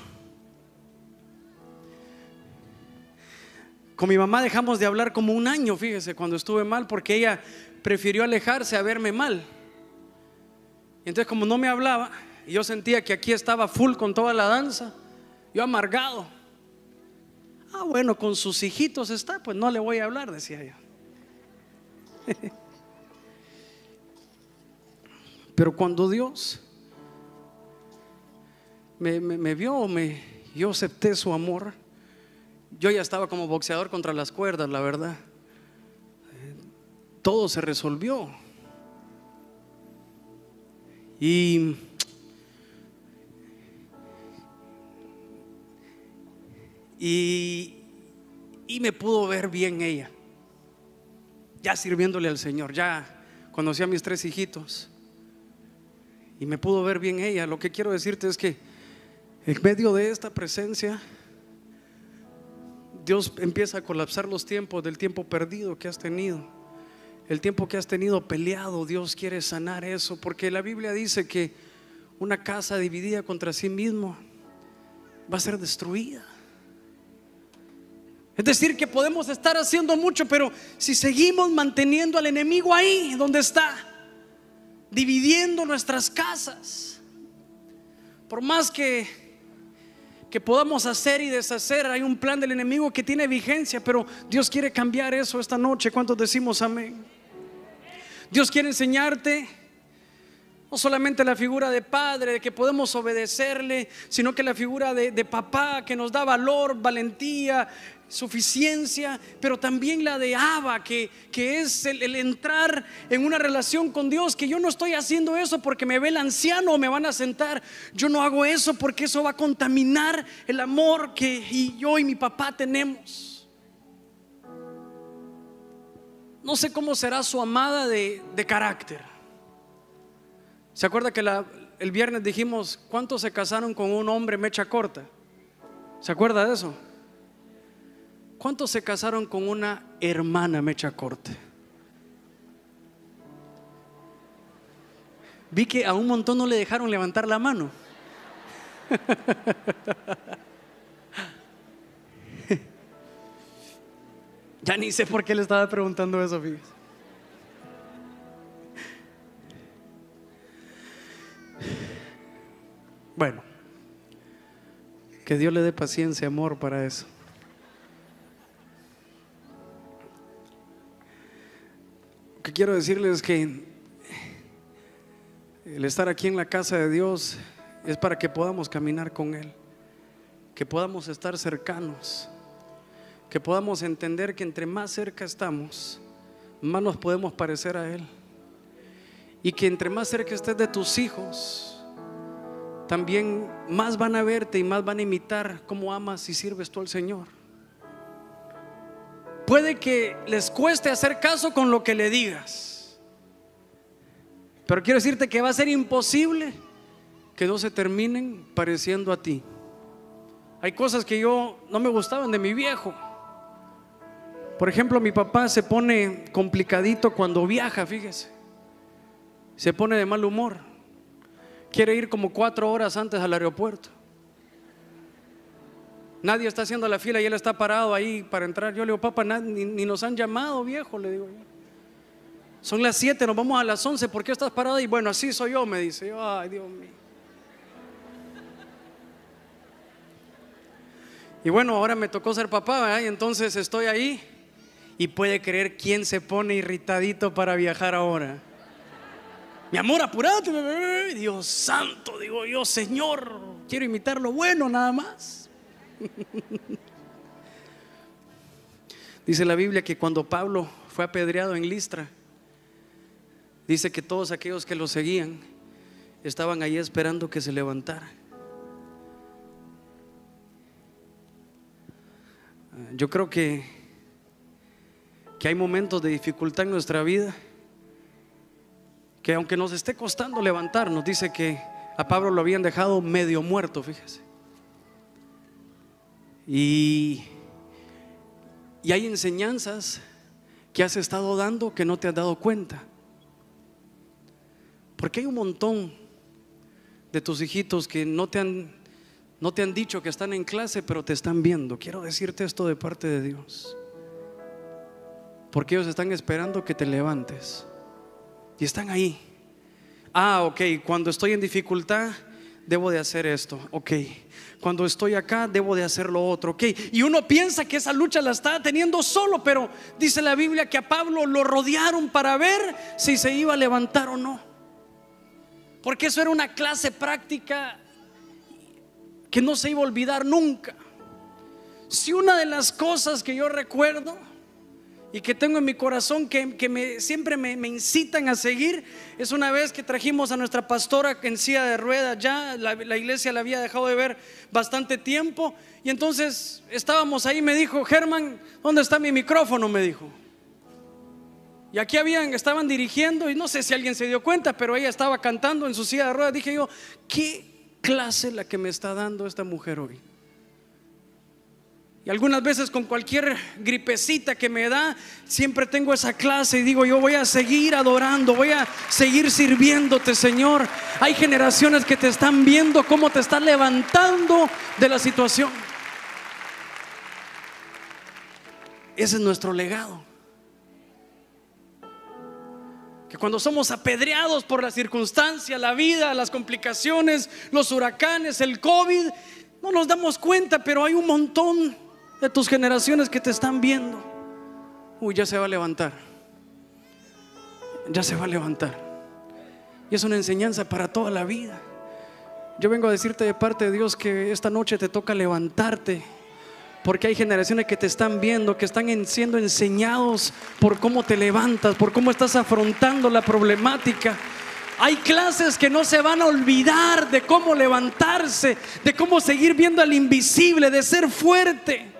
Con mi mamá dejamos de hablar como un año, fíjese, cuando estuve mal, porque ella prefirió alejarse a verme mal. Y entonces como no me hablaba, y yo sentía que aquí estaba full con toda la danza, yo amargado. Ah, bueno, con sus hijitos está, pues no le voy a hablar, decía yo. Pero cuando Dios me, vio, me, yo acepté su amor, yo ya estaba como boxeador contra las cuerdas, la verdad. Todo se resolvió. Y y, y me pudo ver bien ella, ya sirviéndole al Señor, ya conocí a mis tres hijitos y me pudo ver bien ella. Lo que quiero decirte es que en medio de esta presencia, Dios empieza a colapsar los tiempos del tiempo perdido que has tenido. El tiempo que has tenido peleado, Dios quiere sanar eso, porque la Biblia dice que una casa dividida contra sí mismo va a ser destruida. Es decir, que podemos estar haciendo mucho, pero si seguimos manteniendo al enemigo ahí donde está, dividiendo nuestras casas, por más que que podamos hacer y deshacer, hay un plan del enemigo que tiene vigencia, pero Dios quiere cambiar eso esta noche. ¿Cuántos decimos amén? Dios quiere enseñarte no solamente la figura de padre, de que podemos obedecerle, sino que la figura de, papá que nos da valor, valentía, suficiencia, pero también la de Abba, que, que es el, entrar en una relación con Dios, que yo no estoy haciendo eso porque me ve el anciano o me van a sentar, yo no hago eso porque eso va a contaminar el amor que yo y mi papá tenemos. No sé cómo será su amada de, de carácter. ¿Se acuerda que el viernes dijimos cuántos se casaron con un hombre mecha corta? ¿Se acuerda de eso? ¿Cuántos se casaron con una hermana mecha corta? Vi que a un montón no le dejaron levantar la mano. ya ni sé por qué le estaba preguntando eso, fíjese. Bueno, que Dios le dé paciencia, amor para eso. Lo que quiero decirles es que el estar aquí en la casa de Dios es para que podamos caminar con Él, que podamos estar cercanos, que podamos entender que entre más cerca estamos, más nos podemos parecer a Él. Y que entre más cerca estés de tus hijos, también más van a verte y más van a imitar cómo amas y sirves tú al Señor. Puede que les cueste hacer caso con lo que le digas, pero quiero decirte que va a ser imposible que no se terminen pareciendo a ti. Hay cosas que yo no me gustaban de mi viejo. Por ejemplo, mi papá se pone complicadito cuando viaja, fíjese. Se pone de mal humor quiere ir como cuatro horas antes al aeropuerto. Nadie está haciendo la fila y él está parado ahí para entrar. Yo le digo, papá, ni, nos han llamado, viejo, le digo Son las siete, nos vamos a las once, ¿por qué estás parado? Y bueno, así soy yo, me dice. Ay, Dios mío. Y bueno, ahora me tocó ser papá, y entonces estoy ahí y puede creer quién se pone irritadito para viajar ahora. Mi amor, apurate, Dios santo, digo yo, Señor, quiero imitar lo bueno nada más. Dice la Biblia que cuando Pablo fue apedreado en Listra, dice que todos aquellos que lo seguían estaban ahí esperando que se levantara. Yo creo que, que hay momentos de dificultad en nuestra vida que aunque nos esté costando levantarnos, dice que a Pablo lo habían dejado medio muerto, fíjese. Y, y hay enseñanzas que has estado dando que no te has dado cuenta. Porque hay un montón de tus hijitos que no te han no te han dicho que están en clase, pero te están viendo. Quiero decirte esto de parte de Dios. Porque ellos están esperando que te levantes. Y están ahí. Ah, ok, cuando estoy en dificultad, debo de hacer esto. Ok, cuando estoy acá, debo de hacer lo otro. Ok, y uno piensa que esa lucha la está teniendo solo, pero dice la Biblia que a Pablo lo rodearon para ver si se iba a levantar o no. Porque eso era una clase práctica que no se iba a olvidar nunca. Si una de las cosas que yo recuerdo y que tengo en mi corazón que, me, siempre me, incitan a seguir es una vez que trajimos a nuestra pastora en silla de ruedas, ya la, iglesia la había dejado de ver bastante tiempo y entonces estábamos ahí, me dijo, Germán, ¿dónde está mi micrófono? Me dijo. Y aquí habían, estaban dirigiendo y no sé si alguien se dio cuenta, pero ella estaba cantando en su silla de ruedas. Dije yo, ¿qué clase la que me está dando esta mujer hoy? Y algunas veces con cualquier gripecita que me da, siempre tengo esa clase y digo, yo voy a seguir adorando, voy a seguir sirviéndote, Señor. Hay generaciones que te están viendo cómo te estás levantando de la situación. ese es nuestro legado. Que cuando somos apedreados por la circunstancia, la vida, las complicaciones, los huracanes, el COVID, no nos damos cuenta, pero hay un montón de tus generaciones que te están viendo. Uy, ya se va a levantar. Ya se va a levantar. Y es una enseñanza para toda la vida. Yo vengo a decirte de parte de Dios que esta noche te toca levantarte porque hay generaciones que te están viendo, que están siendo enseñados por cómo te levantas, por cómo estás afrontando la problemática. Hay clases que no se van a olvidar de cómo levantarse, de cómo seguir viendo al invisible, de ser fuerte.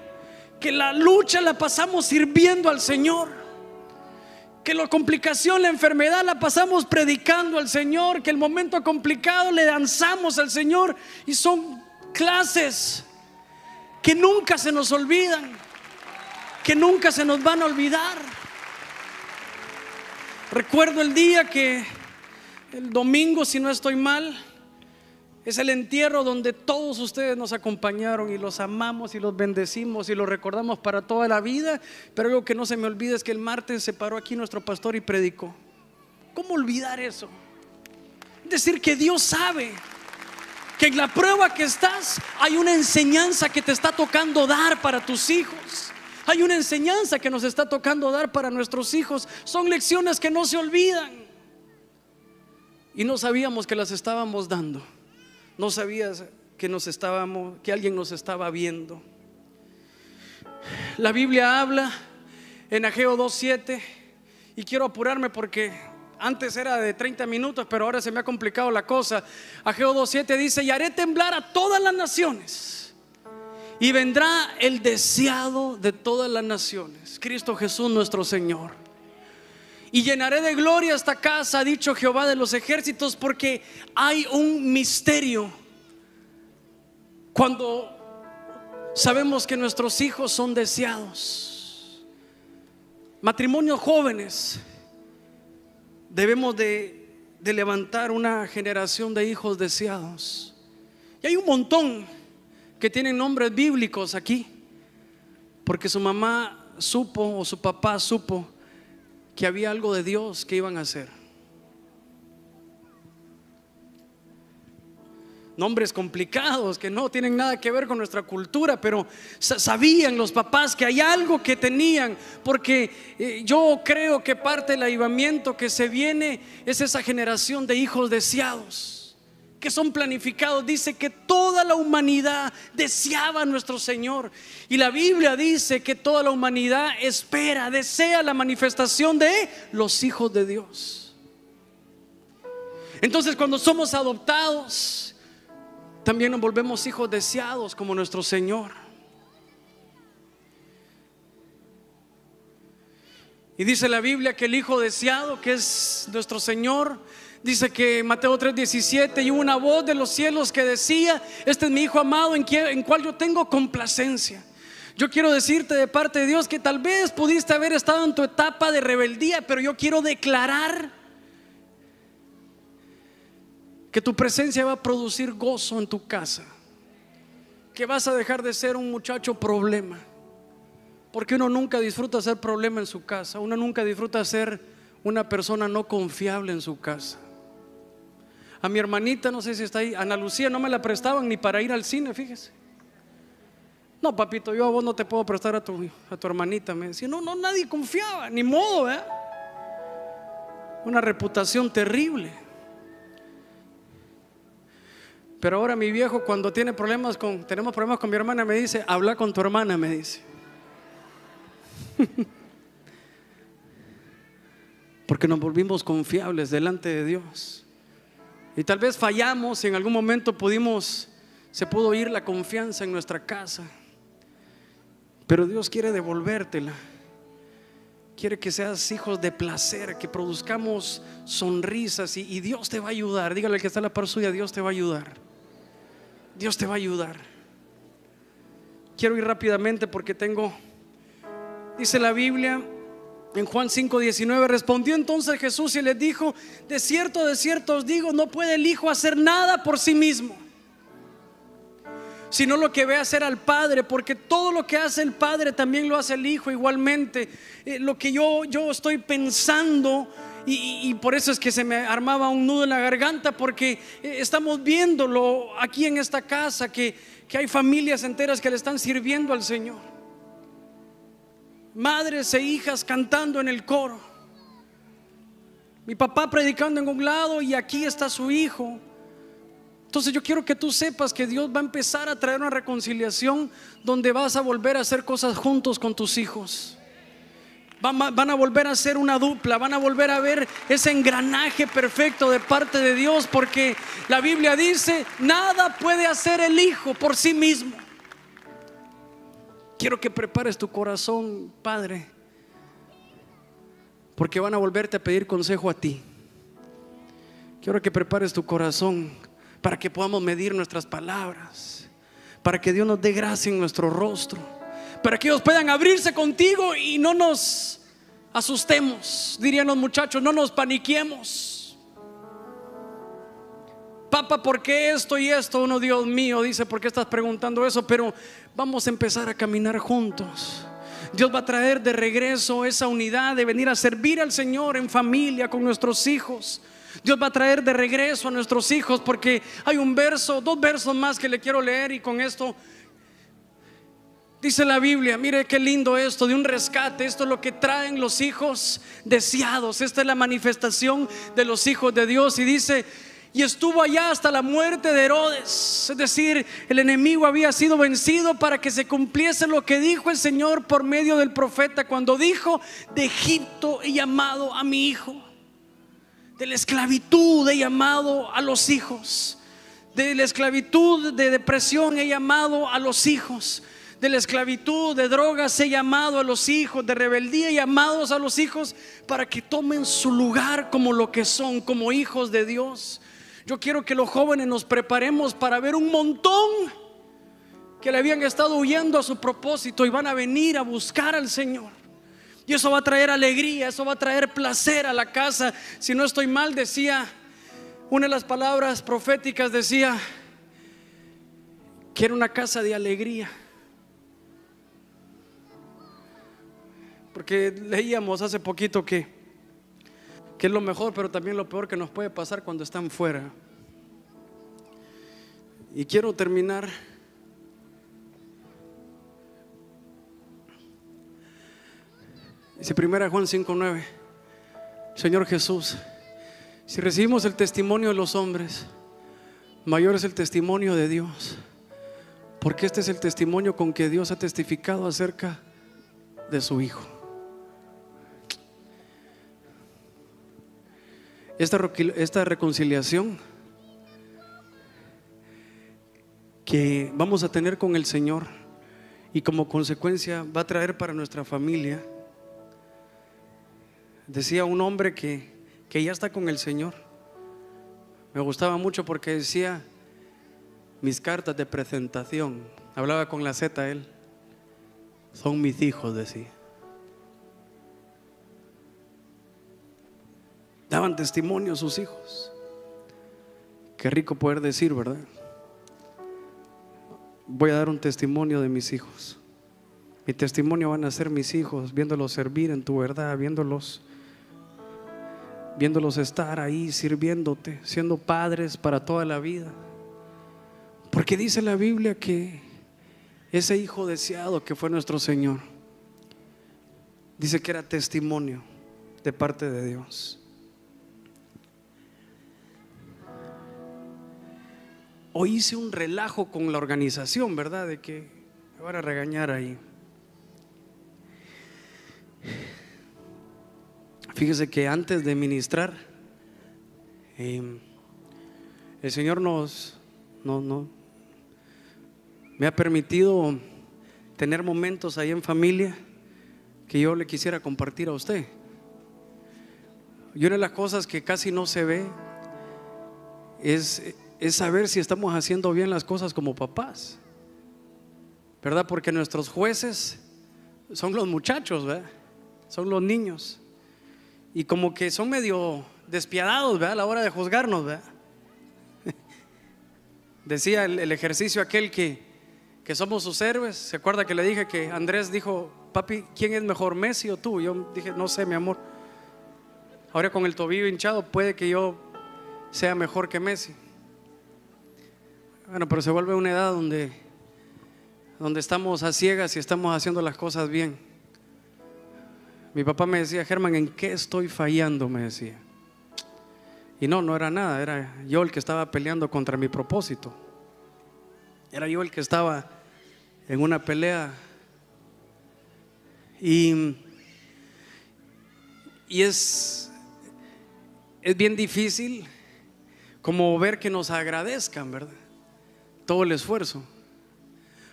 Que la lucha la pasamos sirviendo al Señor. Que la complicación, la enfermedad la pasamos predicando al Señor. Que el momento complicado le danzamos al Señor. Y son clases que nunca se nos olvidan, que nunca se nos van a olvidar. Recuerdo el día que el domingo, si no estoy mal, es el entierro donde todos ustedes nos acompañaron y los amamos y los bendecimos y los recordamos para toda la vida. Pero algo que no se me olvida es que el martes se paró aquí nuestro pastor y predicó. ¿Cómo olvidar eso? Decir que Dios sabe que en la prueba que estás hay una enseñanza que te está tocando dar para tus hijos. Hay una enseñanza que nos está tocando dar para nuestros hijos. Son lecciones que no se olvidan. Y no sabíamos que las estábamos dando. No sabías que nos estábamos que alguien nos estaba viendo. La Biblia habla en Ageo 2:7 y quiero apurarme porque antes era de 30 minutos, pero ahora se me ha complicado la cosa. Ageo 2.7 dice, y haré temblar a todas las naciones. Y vendrá el deseado de todas las naciones, Cristo Jesús nuestro Señor. Y llenaré de gloria esta casa, ha dicho Jehová de los ejércitos, porque hay un misterio. Cuando sabemos que nuestros hijos son deseados, matrimonios jóvenes, debemos de, levantar una generación de hijos deseados. Y hay un montón que tienen nombres bíblicos aquí, porque su mamá supo o su papá supo que había algo de Dios que iban a hacer. nombres complicados que no tienen nada que ver con nuestra cultura, pero sabían los papás que hay algo que tenían, porque eh, yo creo que parte del avivamiento que se viene es esa generación de hijos deseados que son planificados. Dice que la humanidad deseaba a nuestro Señor. Y la Biblia dice que toda la humanidad espera, desea la manifestación de los hijos de Dios. Entonces cuando somos adoptados, también nos volvemos hijos deseados como nuestro Señor. Y dice la Biblia que el Hijo deseado, que es nuestro Señor, dice que Mateo 3:17, y una voz de los cielos que decía, este es mi Hijo amado en, quien, en cual yo tengo complacencia. Yo quiero decirte de parte de Dios que tal vez pudiste haber estado en tu etapa de rebeldía, pero yo quiero declarar que tu presencia va a producir gozo en tu casa, que vas a dejar de ser un muchacho problema, porque uno nunca disfruta ser problema en su casa, uno nunca disfruta ser una persona no confiable en su casa. A mi hermanita, no sé si está ahí, Ana Lucía, no me la prestaban ni para ir al cine, fíjese. No, papito, yo a vos no te puedo prestar a tu, a tu hermanita. Me decía, no, no, nadie confiaba, ni modo, ¿eh? Una reputación terrible. Pero ahora mi viejo cuando tiene problemas con, tenemos problemas con mi hermana, me dice, habla con tu hermana, me dice. Porque nos volvimos confiables delante de Dios. Y tal vez fallamos y en algún momento pudimos, se pudo ir la confianza en nuestra casa. Pero Dios quiere devolvértela. Quiere que seas hijos de placer, que produzcamos sonrisas y, Dios te va a ayudar. Dígale que está la par suya, Dios te va a ayudar. Dios te va a ayudar. Quiero ir rápidamente porque tengo, dice la Biblia en Juan 5:19, respondió entonces Jesús y les dijo, de cierto, de cierto os digo, no puede el Hijo hacer nada por sí mismo, sino lo que ve hacer al Padre, porque todo lo que hace el Padre también lo hace el Hijo igualmente. Eh, lo que yo, yo estoy pensando, y, por eso es que se me armaba un nudo en la garganta, porque eh, estamos viéndolo aquí en esta casa, que, que hay familias enteras que le están sirviendo al Señor. Madres e hijas cantando en el coro. Mi papá predicando en un lado y aquí está su hijo entonces yo quiero que tú sepas que Dios va a empezar a traer una reconciliación donde vas a volver a hacer cosas juntos con tus hijos. Van, a volver a ser una dupla, van a volver a ver ese engranaje perfecto de parte de Dios, porque la Biblia dice, nada puede hacer el Hijo por sí mismo. Quiero que prepares tu corazón, Padre, porque van a volverte a pedir consejo a ti. Quiero que prepares tu corazón para que podamos medir nuestras palabras, para que Dios nos dé gracia en nuestro rostro, para que ellos puedan abrirse contigo y no nos asustemos, dirían los muchachos, no nos paniquemos. Papa, ¿por qué esto y esto? Uno, Dios mío, dice, ¿por qué estás preguntando eso? Pero vamos a empezar a caminar juntos. Dios va a traer de regreso esa unidad de venir a servir al Señor en familia, con nuestros hijos. Dios va a traer de regreso a nuestros hijos porque hay un verso, dos versos más que le quiero leer y con esto dice la Biblia, mire qué lindo esto de un rescate, esto es lo que traen los hijos deseados, esta es la manifestación de los hijos de Dios y dice, y estuvo allá hasta la muerte de Herodes. Es decir, el enemigo había sido vencido para que se cumpliese lo que dijo el Señor por medio del profeta cuando dijo, de Egipto he llamado a mi hijo de la esclavitud he llamado a los hijos. De la esclavitud de depresión he llamado a los hijos. De la esclavitud de drogas he llamado a los hijos. De rebeldía he llamado a los hijos para que tomen su lugar como lo que son, como hijos de Dios. Yo quiero que los jóvenes nos preparemos para ver un montón que le habían estado huyendo a su propósito y van a venir a buscar al Señor. Y eso va a traer alegría, eso va a traer placer a la casa. Si no estoy mal, decía, una de las palabras proféticas decía, quiero una casa de alegría. Porque leíamos hace poquito que, que es lo mejor, pero también lo peor que nos puede pasar cuando están fuera. Y quiero terminar Dice 1 Juan 5:9. Señor Jesús, si recibimos el testimonio de los hombres, mayor es el testimonio de Dios. Porque este es el testimonio con que Dios ha testificado acerca de su Hijo. Esta, esta reconciliación que vamos a tener con el Señor y como consecuencia va a traer para nuestra familia decía un hombre que, que ya está con el Señor. Me gustaba mucho porque decía mis cartas de presentación. Hablaba con la Z él. Son mis hijos, decía. Daban testimonio a sus hijos. Qué rico poder decir, ¿verdad? Voy a dar un testimonio de mis hijos. Mi testimonio van a ser mis hijos, viéndolos servir en tu verdad, viéndolos viéndolos estar ahí sirviéndote, siendo padres para toda la vida. Porque dice la Biblia que ese hijo deseado que fue nuestro Señor, dice que era testimonio de parte de Dios. Hoy hice un relajo con la organización, ¿verdad? De que me van a regañar ahí. Fíjese que antes de ministrar, em, el Señor nos, no, no, me ha permitido tener momentos ahí en familia que yo le quisiera compartir a usted. Y una de las cosas que casi no se ve es, es saber si estamos haciendo bien las cosas como papás. ¿Verdad? Porque nuestros jueces son los muchachos, ¿verdad? Son los niños y como que son medio despiadados, ¿verdad? A la hora de juzgarnos, ¿verdad? Decía el, ejercicio aquel que que somos sus héroes. ¿Se acuerda que le dije que Andrés dijo, papi, ¿quién es mejor, Messi o tú? Yo dije, no sé, mi amor. Ahora con el tobillo hinchado puede que yo sea mejor que Messi. Bueno, pero se vuelve una edad donde, donde estamos a ciegas y estamos haciendo las cosas bien. Mi papá me decía, Germán, ¿en qué estoy fallando? Me decía. Y no, no era nada, era yo el que estaba peleando contra mi propósito. Era yo el que estaba en una pelea. Y, y es, es bien difícil como ver que nos agradezcan, ¿verdad? Todo el esfuerzo.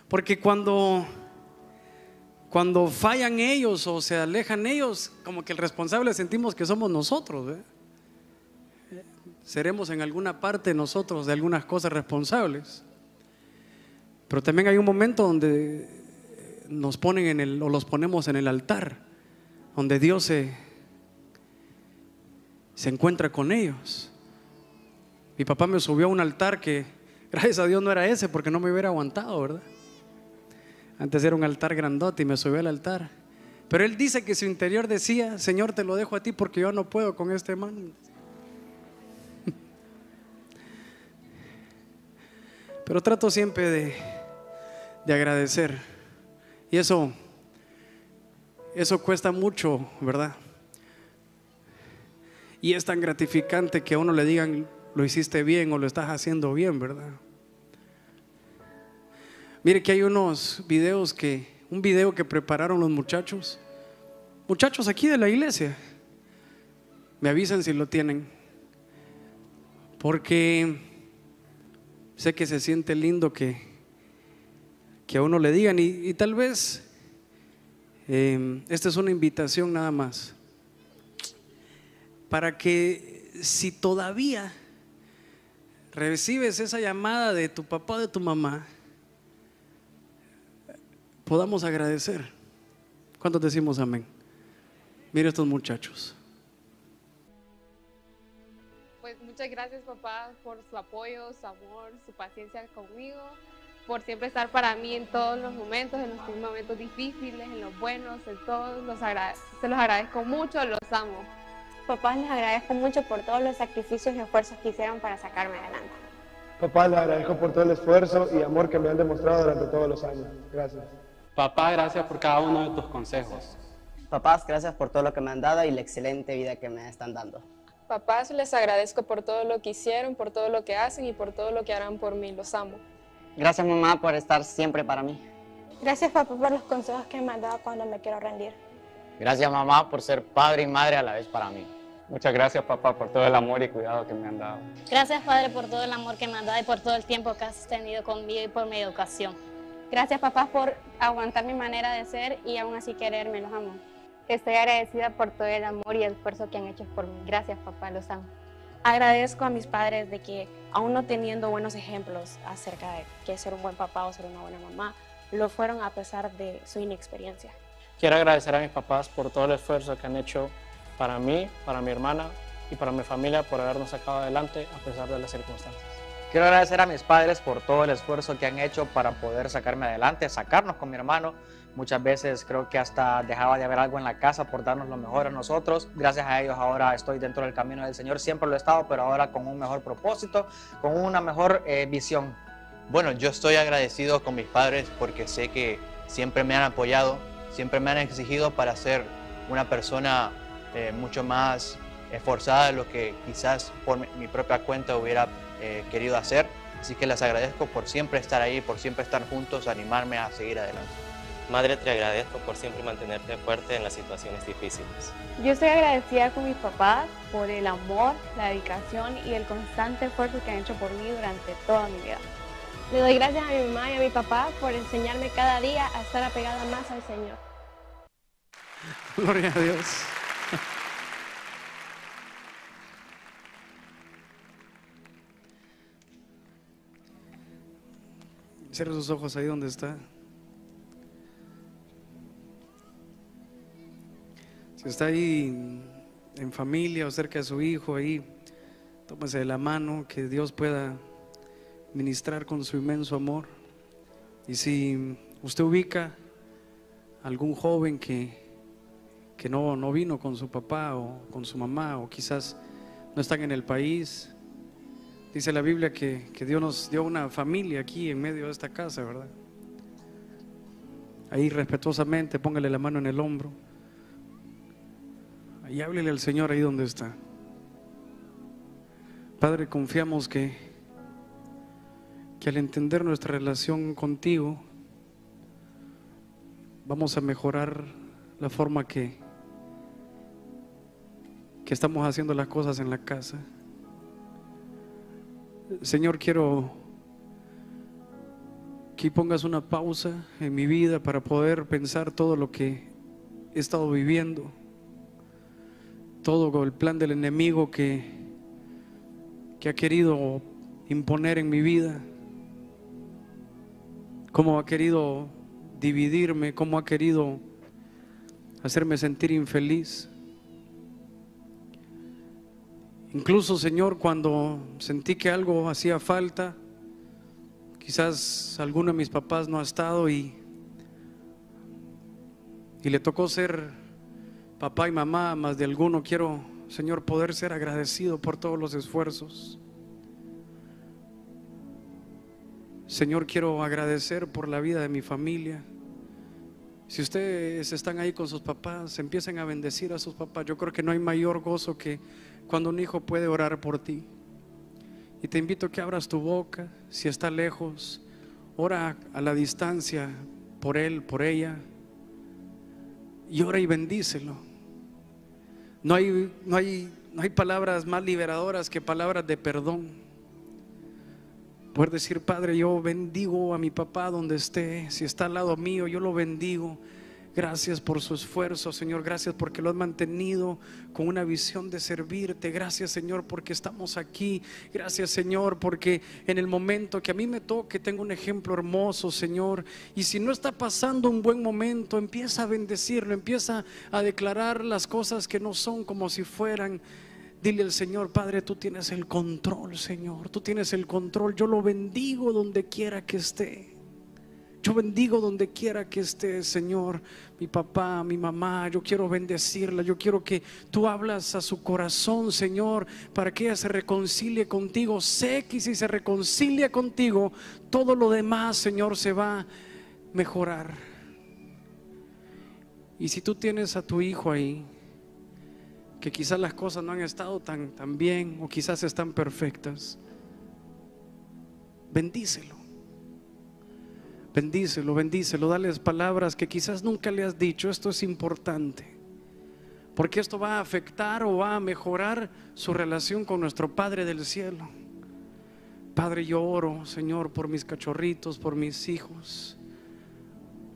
Porque cuando, cuando fallan ellos o se alejan ellos, como que el responsable sentimos que somos nosotros. Seremos en alguna parte nosotros de algunas cosas responsables. Pero también hay un momento donde nos ponen en el, o los ponemos en el altar, donde Dios se, se encuentra con ellos. Mi papá me subió a un altar que, gracias a Dios, no era ese porque no me hubiera aguantado, ¿verdad? Antes era un altar grandote y me subió al altar. Pero él dice que su interior decía, Señor, te lo dejo a ti porque yo no puedo con este man. Pero trato siempre de, de agradecer. Y eso, eso cuesta mucho, ¿verdad? Y es tan gratificante que a uno le digan, lo hiciste bien o lo estás haciendo bien, ¿verdad? Mire que hay unos videos que, un video que prepararon los muchachos, muchachos aquí de la iglesia, me avisan si lo tienen, porque sé que se siente lindo que, que a uno le digan y, tal vez eh, esta es una invitación nada más, para que si todavía recibes esa llamada de tu papá o de tu mamá, podamos agradecer. ¿Cuántos decimos amén? Mira estos muchachos. Pues muchas gracias papá por su apoyo, su amor, su paciencia conmigo, por siempre estar para mí en todos los momentos, en los momentos difíciles, en los buenos, en todos. Los se los agradezco mucho, los amo. Papás, les agradezco mucho por todos los sacrificios y esfuerzos que hicieron para sacarme adelante. Papá, les agradezco por todo el esfuerzo y amor que me han demostrado durante todos los años. Gracias. Papá, gracias por cada uno de tus consejos. Papás, gracias por todo lo que me han dado y la excelente vida que me están dando. Papás, les agradezco por todo lo que hicieron, por todo lo que hacen y por todo lo que harán por mí. Los amo. Gracias, mamá, por estar siempre para mí. Gracias, papá, por los consejos que me han dado cuando me quiero rendir. Gracias, mamá, por ser padre y madre a la vez para mí. Muchas gracias, papá, por todo el amor y cuidado que me han dado. Gracias, padre, por todo el amor que me han dado y por todo el tiempo que has tenido conmigo y por mi educación. Gracias, papá, por aguantar mi manera de ser y aún así quererme. Los amo. Estoy agradecida por todo el amor y el esfuerzo que han hecho por mí. Gracias, papá, los amo. Agradezco a mis padres de que, aún no teniendo buenos ejemplos acerca de qué ser un buen papá o ser una buena mamá, lo fueron a pesar de su inexperiencia. Quiero agradecer a mis papás por todo el esfuerzo que han hecho para mí, para mi hermana y para mi familia por habernos sacado adelante a pesar de las circunstancias. Quiero agradecer a mis padres por todo el esfuerzo que han hecho para poder sacarme adelante, sacarnos con mi hermano. Muchas veces creo que hasta dejaba de haber algo en la casa por darnos lo mejor a nosotros. Gracias a ellos ahora estoy dentro del camino del Señor. Siempre lo he estado, pero ahora con un mejor propósito, con una mejor eh, visión. Bueno, yo estoy agradecido con mis padres porque sé que siempre me han apoyado, siempre me han exigido para ser una persona eh, mucho más esforzada de lo que quizás por mi propia cuenta hubiera eh, querido hacer. Así que les agradezco por siempre estar ahí, por siempre estar juntos, animarme a seguir adelante. Madre, te agradezco por siempre mantenerte fuerte en las situaciones difíciles. Yo estoy agradecida con mis papás por el amor, la dedicación y el constante esfuerzo que han hecho por mí durante toda mi vida. Le doy gracias a mi mamá y a mi papá por enseñarme cada día a estar apegada más al Señor. Gloria a Dios. Cierra sus ojos ahí donde está. Si está ahí en familia o cerca de su hijo, ahí, tómese de la mano, que Dios pueda ministrar con su inmenso amor. Y si usted ubica algún joven que, que no, no vino con su papá o con su mamá o quizás no están en el país, dice la Biblia que, que Dios nos dio una familia aquí en medio de esta casa, ¿verdad? Ahí respetuosamente póngale la mano en el hombro. Y háblele al Señor ahí donde está. Padre, confiamos que, que al entender nuestra relación contigo, vamos a mejorar la forma que, que estamos haciendo las cosas en la casa. Señor, quiero que pongas una pausa en mi vida para poder pensar todo lo que he estado viviendo, todo el plan del enemigo que, que ha querido imponer en mi vida, cómo ha querido dividirme, cómo ha querido hacerme sentir infeliz. Incluso, Señor, cuando sentí que algo hacía falta, quizás alguno de mis papás no ha estado y, y le tocó ser papá y mamá más de alguno, quiero, Señor, poder ser agradecido por todos los esfuerzos. Señor, quiero agradecer por la vida de mi familia. Si ustedes están ahí con sus papás, empiecen a bendecir a sus papás. Yo creo que no hay mayor gozo que cuando un hijo puede orar por ti. Y te invito a que abras tu boca, si está lejos, ora a la distancia por él, por ella, y ora y bendícelo. No hay, no hay, no hay palabras más liberadoras que palabras de perdón. Poder decir, Padre, yo bendigo a mi papá donde esté, si está al lado mío, yo lo bendigo. Gracias por su esfuerzo, Señor. Gracias porque lo has mantenido con una visión de servirte. Gracias, Señor, porque estamos aquí. Gracias, Señor, porque en el momento que a mí me toque tengo un ejemplo hermoso, Señor. Y si no está pasando un buen momento, empieza a bendecirlo, empieza a declarar las cosas que no son como si fueran. Dile al Señor, Padre, tú tienes el control, Señor. Tú tienes el control. Yo lo bendigo donde quiera que esté. Yo bendigo donde quiera que esté, Señor, mi papá, mi mamá. Yo quiero bendecirla. Yo quiero que tú hablas a su corazón, Señor, para que ella se reconcilie contigo. Sé que si se reconcilia contigo, todo lo demás, Señor, se va a mejorar. Y si tú tienes a tu hijo ahí, que quizás las cosas no han estado tan, tan bien o quizás están perfectas, bendícelo. Bendícelo, bendícelo, dales palabras que quizás nunca le has dicho. Esto es importante. Porque esto va a afectar o va a mejorar su relación con nuestro Padre del cielo. Padre, yo oro, Señor, por mis cachorritos, por mis hijos.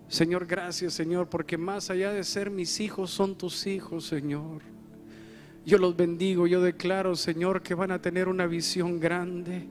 Señor, gracias, Señor, porque más allá de ser mis hijos, son tus hijos, Señor. Yo los bendigo, yo declaro, Señor, que van a tener una visión grande.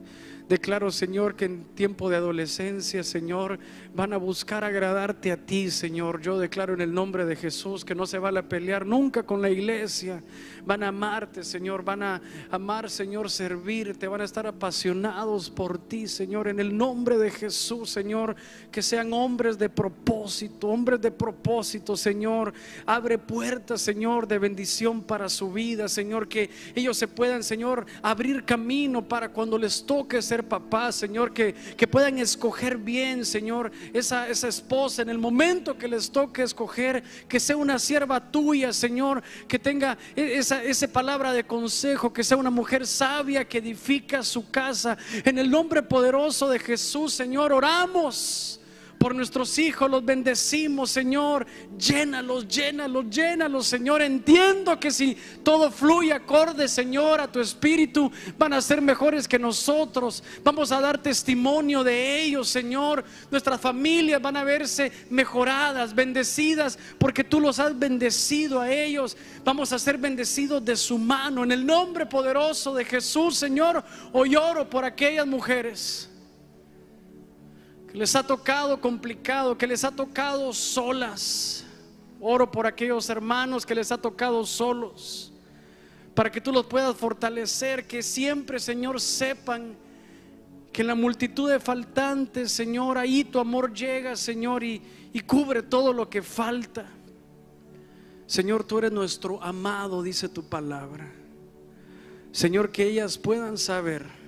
Declaro, Señor, que en tiempo de adolescencia, Señor, van a buscar agradarte a ti, Señor. Yo declaro en el nombre de Jesús que no se van a pelear nunca con la iglesia. Van a amarte, Señor. Van a amar, Señor, servirte. Van a estar apasionados por ti, Señor. En el nombre de Jesús, Señor, que sean hombres de propósito, hombres de propósito, Señor. Abre puertas, Señor, de bendición para su vida, Señor. Que ellos se puedan, Señor, abrir camino para cuando les toque ser Señor, que, que puedan escoger bien, Señor, esa, esa esposa en el momento que les toque escoger, que sea una sierva tuya, Señor, que tenga esa, esa palabra de consejo, que sea una mujer sabia que edifica su casa. En el nombre poderoso de Jesús, Señor, oramos por nuestros hijos, los bendecimos, Señor. Llénalos, llénalos, llénalos, Señor. Entiendo que si todo fluye acorde, Señor, a tu espíritu, van a ser mejores que nosotros. Vamos a dar testimonio de ellos, Señor. Nuestras familias van a verse mejoradas, bendecidas, porque tú los has bendecido a ellos. Vamos a ser bendecidos de su mano. En el nombre poderoso de Jesús, Señor, hoy oro por aquellas mujeres les ha tocado complicado, que les ha tocado solas. Oro por aquellos hermanos que les ha tocado solos, para que tú los puedas fortalecer, que siempre, Señor, sepan que en la multitud de faltantes, Señor, ahí tu amor llega, Señor, y, y cubre todo lo que falta. Señor, tú eres nuestro amado, dice tu palabra. Señor, que ellas puedan saber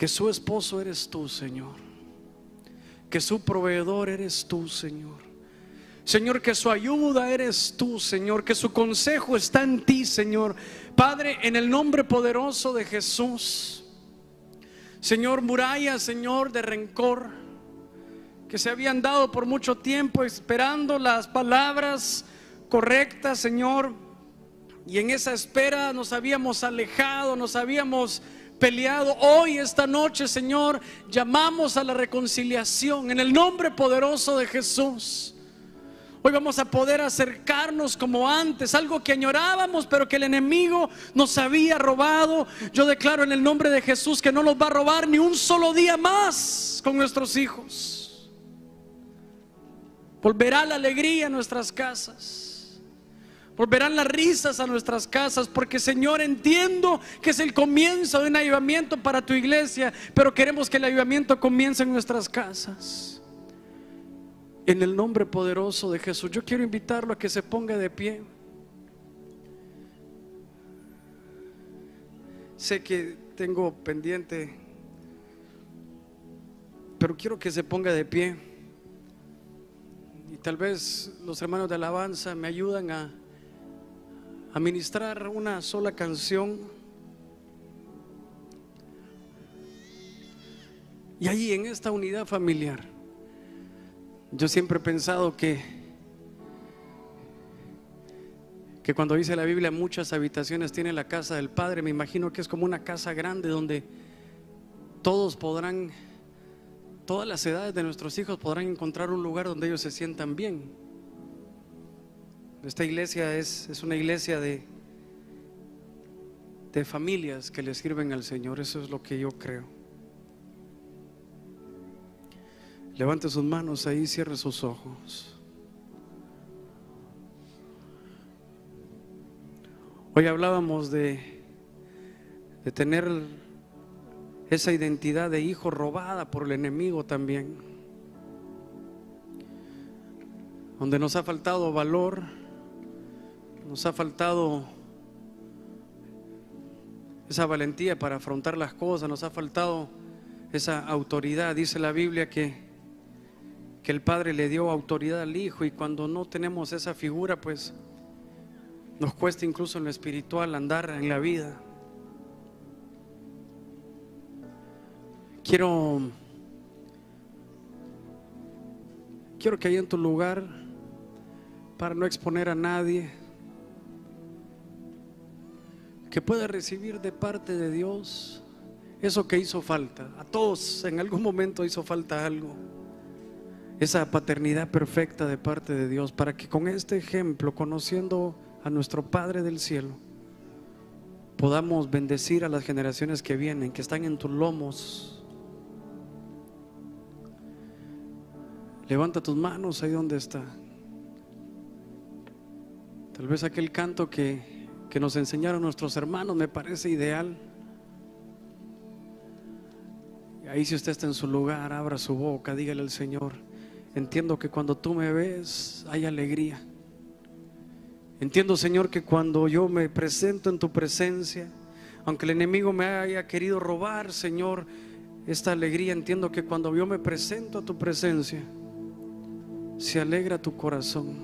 que su esposo eres tú, Señor. Que su proveedor eres tú, Señor. Señor, que su ayuda eres tú, Señor, que su consejo está en ti, Señor. Padre, en el nombre poderoso de Jesús. Señor, muralla, Señor, de rencor, que se habían dado por mucho tiempo esperando las palabras correctas, Señor. Y en esa espera nos habíamos alejado, nos habíamos peleado. Hoy, esta noche, Señor, llamamos a la reconciliación en el nombre poderoso de Jesús. Hoy vamos a poder acercarnos como antes, algo que añorábamos, pero que el enemigo nos había robado. Yo declaro en el nombre de Jesús que no nos va a robar ni un solo día más con nuestros hijos. Volverá la alegría a nuestras casas. Volverán las risas a nuestras casas, porque Señor entiendo que es el comienzo de un avivamiento para tu iglesia, pero queremos que el avivamiento comience en nuestras casas. En el nombre poderoso de Jesús, yo quiero invitarlo a que se ponga de pie. Sé que tengo pendiente, pero quiero que se ponga de pie. Y tal vez los hermanos de alabanza me ayudan a, a ministrar una sola canción. Y ahí en esta unidad familiar yo siempre he pensado que, que cuando dice la Biblia muchas habitaciones tiene la casa del Padre, me imagino que es como una casa grande donde todos podrán, todas las edades de nuestros hijos podrán encontrar un lugar donde ellos se sientan bien. Esta iglesia es, es una iglesia de, de familias que le sirven al Señor, eso es lo que yo creo. Levante sus manos ahí, cierre sus ojos. Hoy hablábamos de, de tener esa identidad de hijo robada por el enemigo también. Donde nos ha faltado valor, nos ha faltado esa valentía para afrontar las cosas, nos ha faltado esa autoridad. Dice la Biblia que que el Padre le dio autoridad al Hijo y cuando no tenemos esa figura, pues nos cuesta incluso en lo espiritual andar en la vida. Quiero quiero que haya en tu lugar para no exponer a nadie que pueda recibir de parte de Dios eso que hizo falta. A todos en algún momento hizo falta algo esa paternidad perfecta de parte de Dios, para que con este ejemplo, conociendo a nuestro Padre del cielo, podamos bendecir a las generaciones que vienen, que están en tus lomos. Levanta tus manos ahí donde está. Tal vez aquel canto que, que nos enseñaron nuestros hermanos me parece ideal. Ahí si usted está en su lugar, abra su boca, dígale al Señor. Entiendo que cuando tú me ves hay alegría. Entiendo, Señor, que cuando yo me presento en tu presencia, aunque el enemigo me haya querido robar, Señor, esta alegría, entiendo que cuando yo me presento a tu presencia, se alegra tu corazón.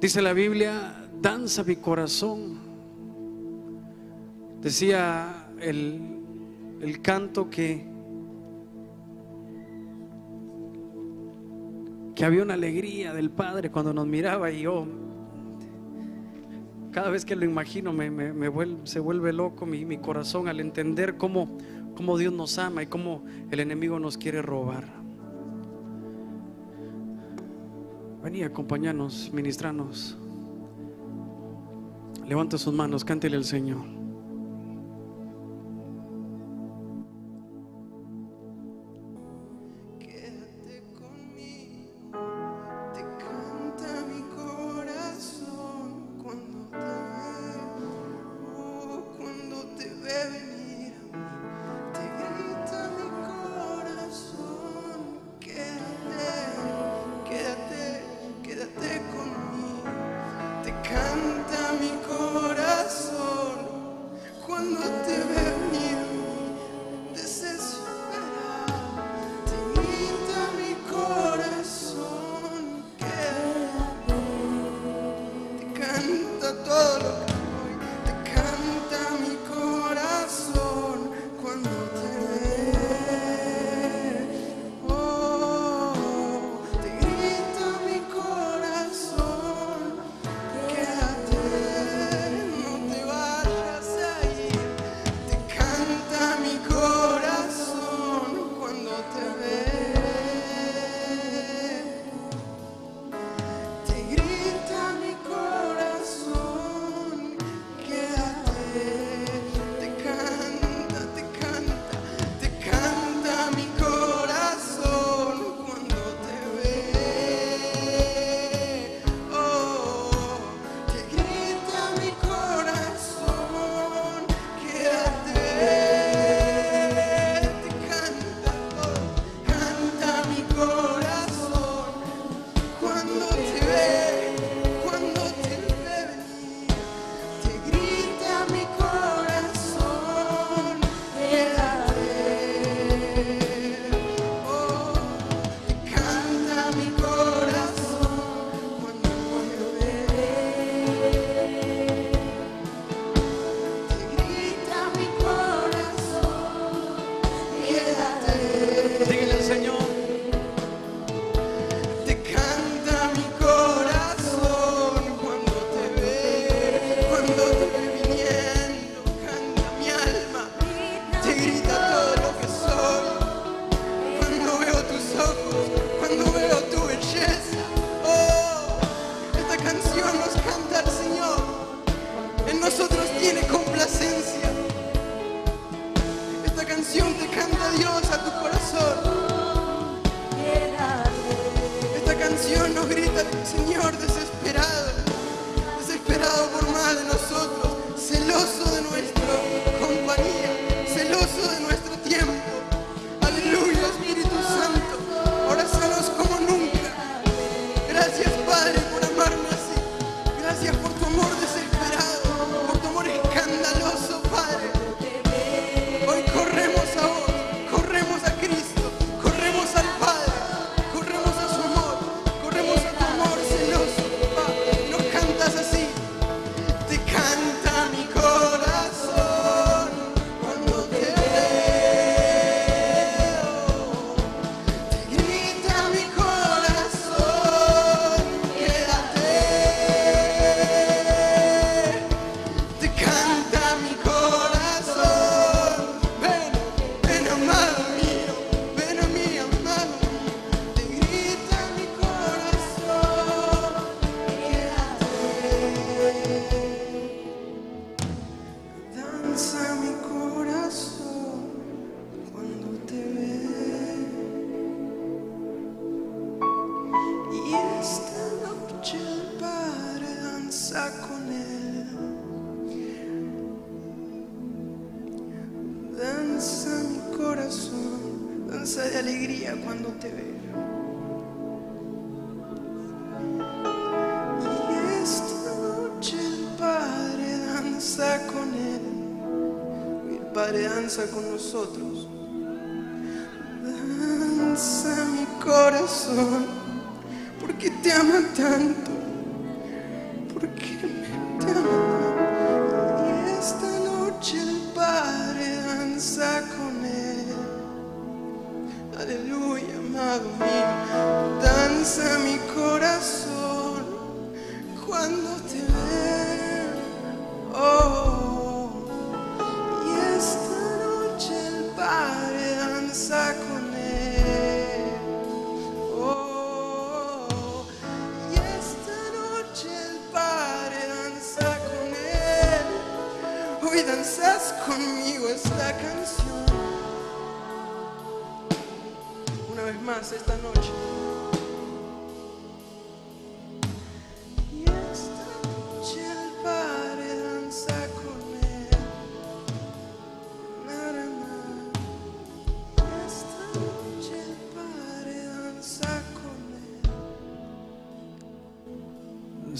Dice la Biblia, danza mi corazón. Decía el, el canto que que había una alegría del Padre cuando nos miraba y yo, cada vez que lo imagino, me, se vuelve loco mi, mi, corazón al entender cómo, cómo Dios nos ama y cómo el enemigo nos quiere robar. Vení, acompañanos, ministranos. Levanta sus manos, cántele al Señor. Dios a tu corazón. Esta canción nos grita, Señor, desesperado, desesperado por más de nosotros, celoso de nuestra compañía, celoso de nuestro tiempo.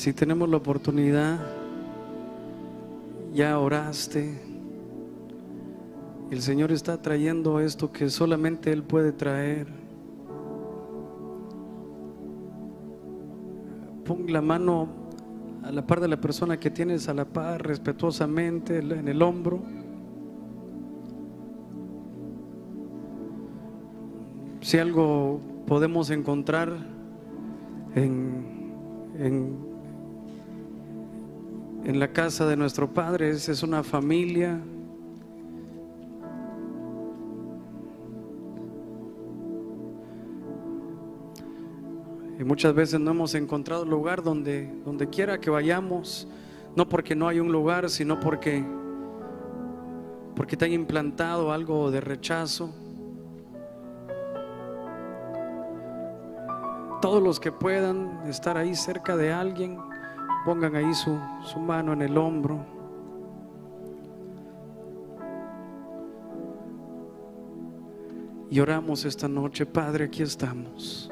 Si tenemos la oportunidad, ya oraste. El Señor está trayendo esto que solamente Él puede traer. Pon la mano a la par de la persona que tienes a la par, respetuosamente en el hombro. Si algo podemos encontrar en, en, en la casa de nuestro Padre, es, una familia. Y muchas veces no hemos encontrado lugar donde, donde quiera que vayamos, no porque no hay un lugar, sino porque, porque te han implantado algo de rechazo. Todos los que puedan estar ahí cerca de alguien, pongan ahí su, su mano en el hombro. Y oramos esta noche, Padre, aquí estamos.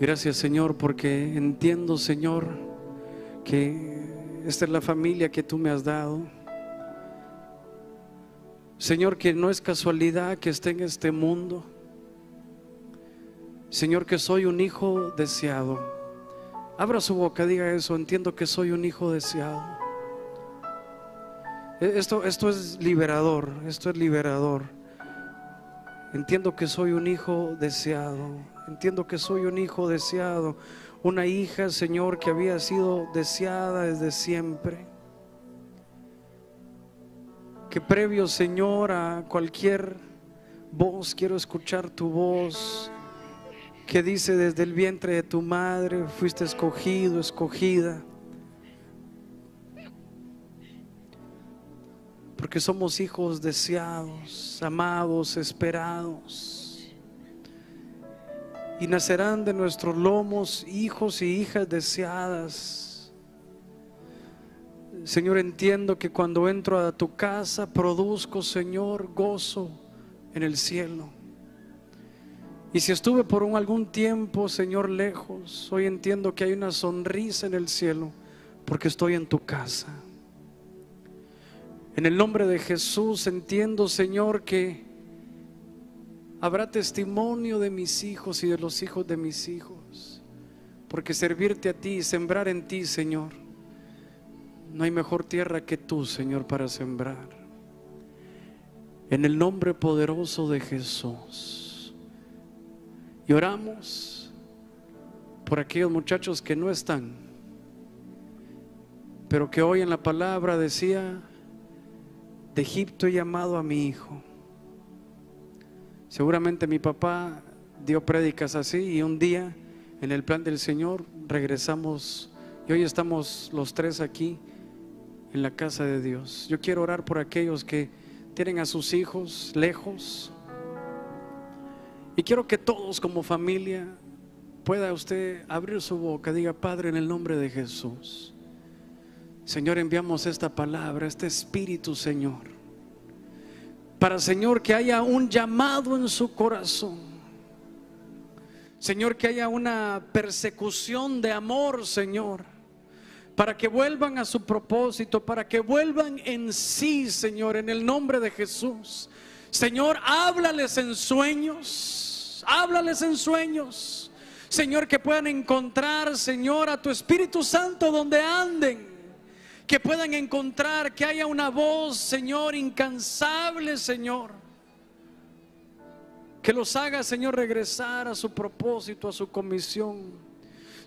Gracias Señor, porque entiendo Señor que esta es la familia que tú me has dado. Señor, que no es casualidad que esté en este mundo. Señor, que soy un hijo deseado. Abra su boca, diga eso, entiendo que soy un hijo deseado. E- Esto, esto es liberador, esto es liberador. Entiendo que soy un hijo deseado. Entiendo que soy un hijo deseado. Una hija, Señor, que había sido deseada desde siempre. Que previo, Señor, a cualquier voz, quiero escuchar tu voz. Que dice desde el vientre de tu madre, fuiste escogido, escogida. porque somos hijos deseados, amados, esperados. Y nacerán de nuestros lomos hijos y hijas deseadas. Señor, entiendo que cuando entro a tu casa produzco, Señor, gozo en el cielo. Y si estuve por un algún tiempo, Señor, lejos, hoy entiendo que hay una sonrisa en el cielo porque estoy en tu casa. En el nombre de Jesús entiendo, Señor, que habrá testimonio de mis hijos y de los hijos de mis hijos. Porque servirte a ti y sembrar en ti, Señor, no hay mejor tierra que tú, Señor, para sembrar. En el nombre poderoso de Jesús. Y oramos por aquellos muchachos que no están, pero que hoy en la palabra decía, de Egipto he llamado a mi hijo. Seguramente mi papá dio prédicas así y un día en el plan del Señor regresamos y hoy estamos los tres aquí en la casa de Dios. Yo quiero orar por aquellos que tienen a sus hijos lejos y quiero que todos como familia pueda usted abrir su boca, diga Padre en el nombre de Jesús. Señor, enviamos esta palabra, este espíritu, Señor. Para, Señor, que haya un llamado en su corazón. Señor, que haya una persecución de amor, Señor. Para que vuelvan a su propósito, para que vuelvan en sí, Señor, en el nombre de Jesús. Señor, háblales en sueños, háblales en sueños. Señor, que puedan encontrar, Señor, a tu Espíritu Santo donde anden que puedan encontrar, que haya una voz, Señor, incansable, Señor, que los haga, Señor, regresar a su propósito, a su comisión.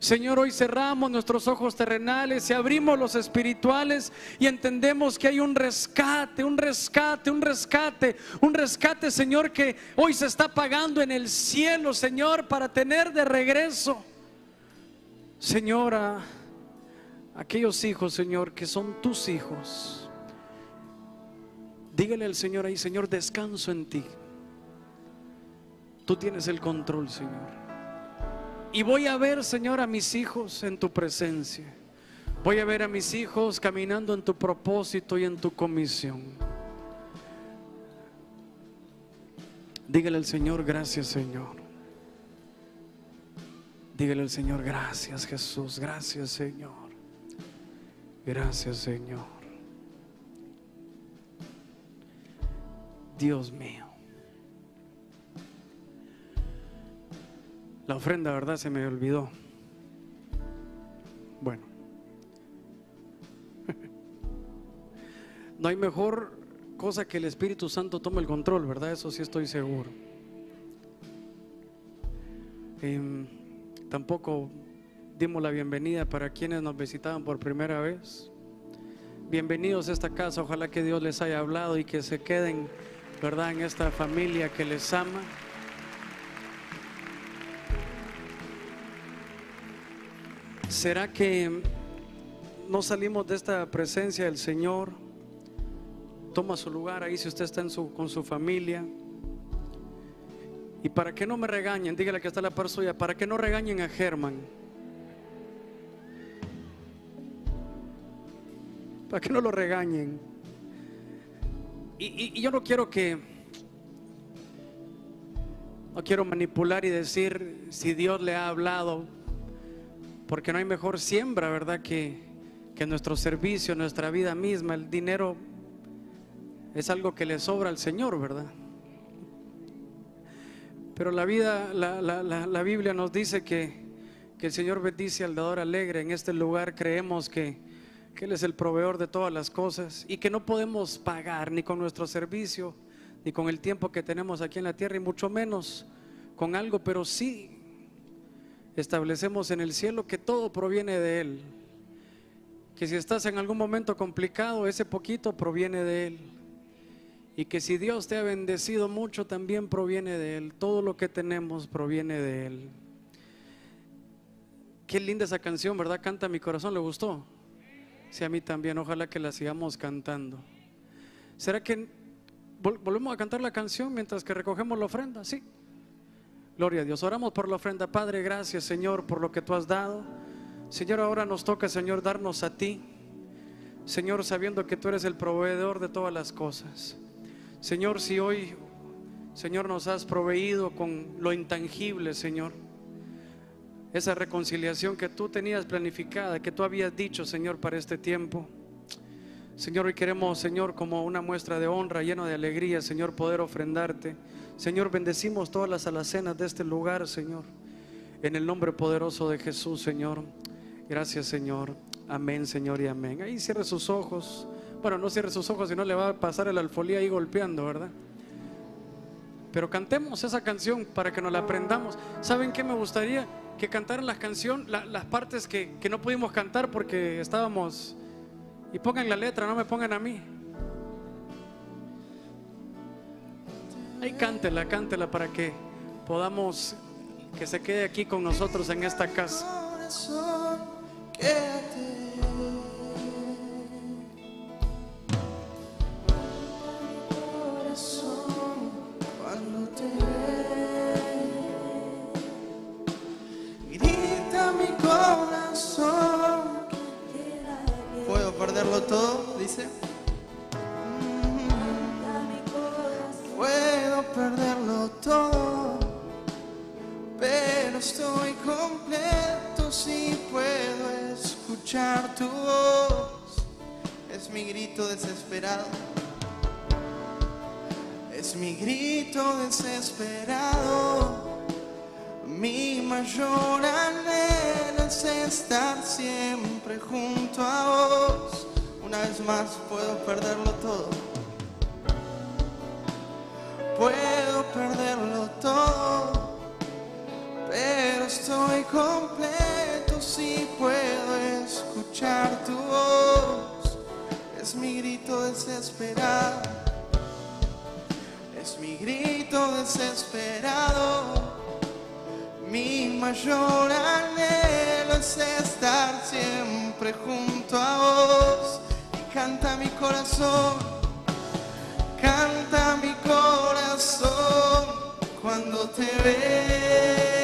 Señor, hoy cerramos nuestros ojos terrenales y abrimos los espirituales y entendemos que hay un rescate, un rescate, un rescate, un rescate, Señor, que hoy se está pagando en el cielo, Señor, para tener de regreso, Señora, aquellos hijos, Señor, que son tus hijos. Dígale al Señor ahí, Señor, descanso en ti. Tú tienes el control, Señor. Y voy a ver, Señor, a mis hijos en tu presencia. Voy a ver a mis hijos caminando en tu propósito y en tu comisión. Dígale al Señor, gracias, Señor. Dígale al Señor, gracias, Jesús, gracias, Señor. Gracias Señor. Dios mío. La ofrenda, ¿verdad? Se me olvidó. Bueno. No hay mejor cosa que el Espíritu Santo tome el control, ¿verdad? Eso sí estoy seguro. Em, tampoco dimos la bienvenida para quienes nos visitaban por primera vez. Bienvenidos a esta casa, ojalá que Dios les haya hablado y que se queden, ¿verdad?, en esta familia que les ama. ¿Será que no salimos de esta presencia del Señor? Toma su lugar ahí si usted está con su familia. Y para que no me regañen, dígale que está la par suya, para que no regañen a Germán. para que no lo regañen. Y, yo no quiero que, no quiero manipular y decir si Dios le ha hablado, porque no hay mejor siembra, ¿verdad? Que, que nuestro servicio, nuestra vida misma, el dinero es algo que le sobra al Señor, ¿verdad? Pero la vida, la, la, la Biblia nos dice que, que el Señor bendice al dador alegre. En este lugar creemos que que Él es el proveedor de todas las cosas y que no podemos pagar ni con nuestro servicio, ni con el tiempo que tenemos aquí en la tierra, y mucho menos con algo, pero sí establecemos en el cielo que todo proviene de Él. Que si estás en algún momento complicado, ese poquito proviene de Él. Y que si Dios te ha bendecido mucho, también proviene de Él. Todo lo que tenemos proviene de Él. Qué linda esa canción, ¿verdad? Canta mi corazón, ¿le gustó? Sí, a mí también, ojalá que la sigamos cantando. ¿Será que vol- volvemos a cantar la canción mientras que recogemos la ofrenda? Sí. Gloria a Dios. Oramos por la ofrenda. Padre, gracias Señor por lo que tú has dado. Señor, ahora nos toca, Señor, darnos a ti. Señor, sabiendo que tú eres el proveedor de todas las cosas. Señor, si hoy, Señor, nos has proveído con lo intangible, Señor. Esa reconciliación que tú tenías planificada, que tú habías dicho, Señor, para este tiempo. Señor, hoy queremos, Señor, como una muestra de honra, lleno de alegría, Señor, poder ofrendarte. Señor, bendecimos todas las alacenas de este lugar, Señor. En el nombre poderoso de Jesús, Señor. Gracias, Señor. Amén, Señor, y amén. Ahí cierre sus ojos. Bueno, no cierre sus ojos, si no le va a pasar el alfolía ahí golpeando, ¿verdad? Pero cantemos esa canción para que nos la aprendamos. ¿Saben qué me gustaría? Que cantaran las canciones, las partes que, que no pudimos cantar porque estábamos... Y pongan la letra, no me pongan a mí. Ahí cántela, cántela para que podamos, que se quede aquí con nosotros en esta casa. corazón, quédate. Corazón, cuando te ve, grita mi corazón. ¿Puedo perderlo todo? Dice. Puedo perderlo todo pero estoy completo si puedo escuchar tu voz. Es mi grito desesperado. Es mi grito desesperado. Mi mayor anhelo es estar siempre junto a vos. Una vez más puedo perderlo todo. Puedo perderlo todo pero estoy completo si puedo escuchar tu voz. Es mi grito desesperado, es mi grito desesperado. Mi mayor anhelo es estar siempre junto a vos. Y canta mi corazón, cuando te ve.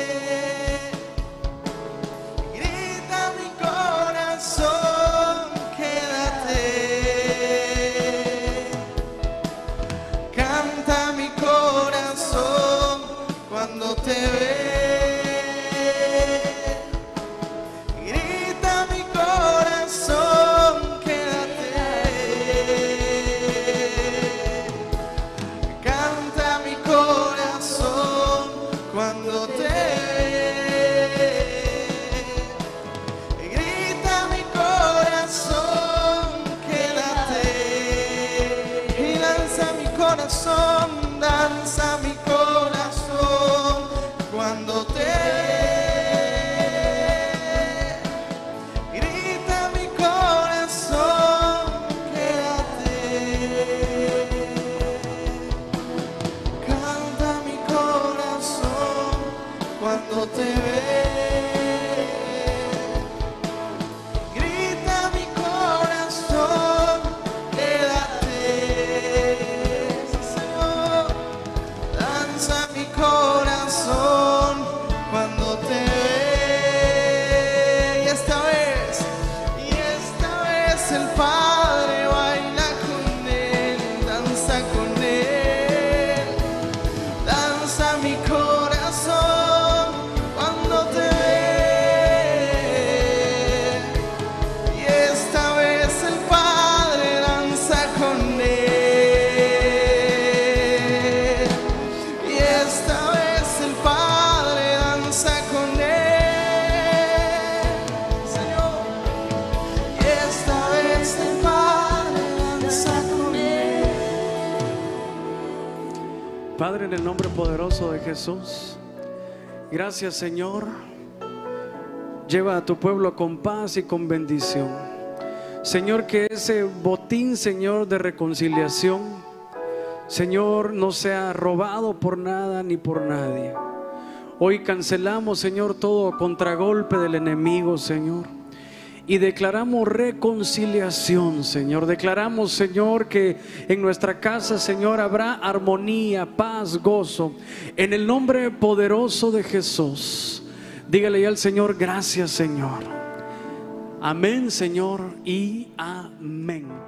En el nombre poderoso de Jesús, gracias Señor. Lleva a tu pueblo con paz y con bendición. Señor, que ese botín, Señor, de reconciliación, Señor, no sea robado por nada ni por nadie. Hoy cancelamos, Señor, todo contragolpe del enemigo, Señor. Y declaramos reconciliación, Señor. Declaramos, Señor, que en nuestra casa, Señor, habrá armonía, paz, gozo. En el nombre poderoso de Jesús. Dígale ya al Señor, gracias, Señor. Amén, Señor, y amén.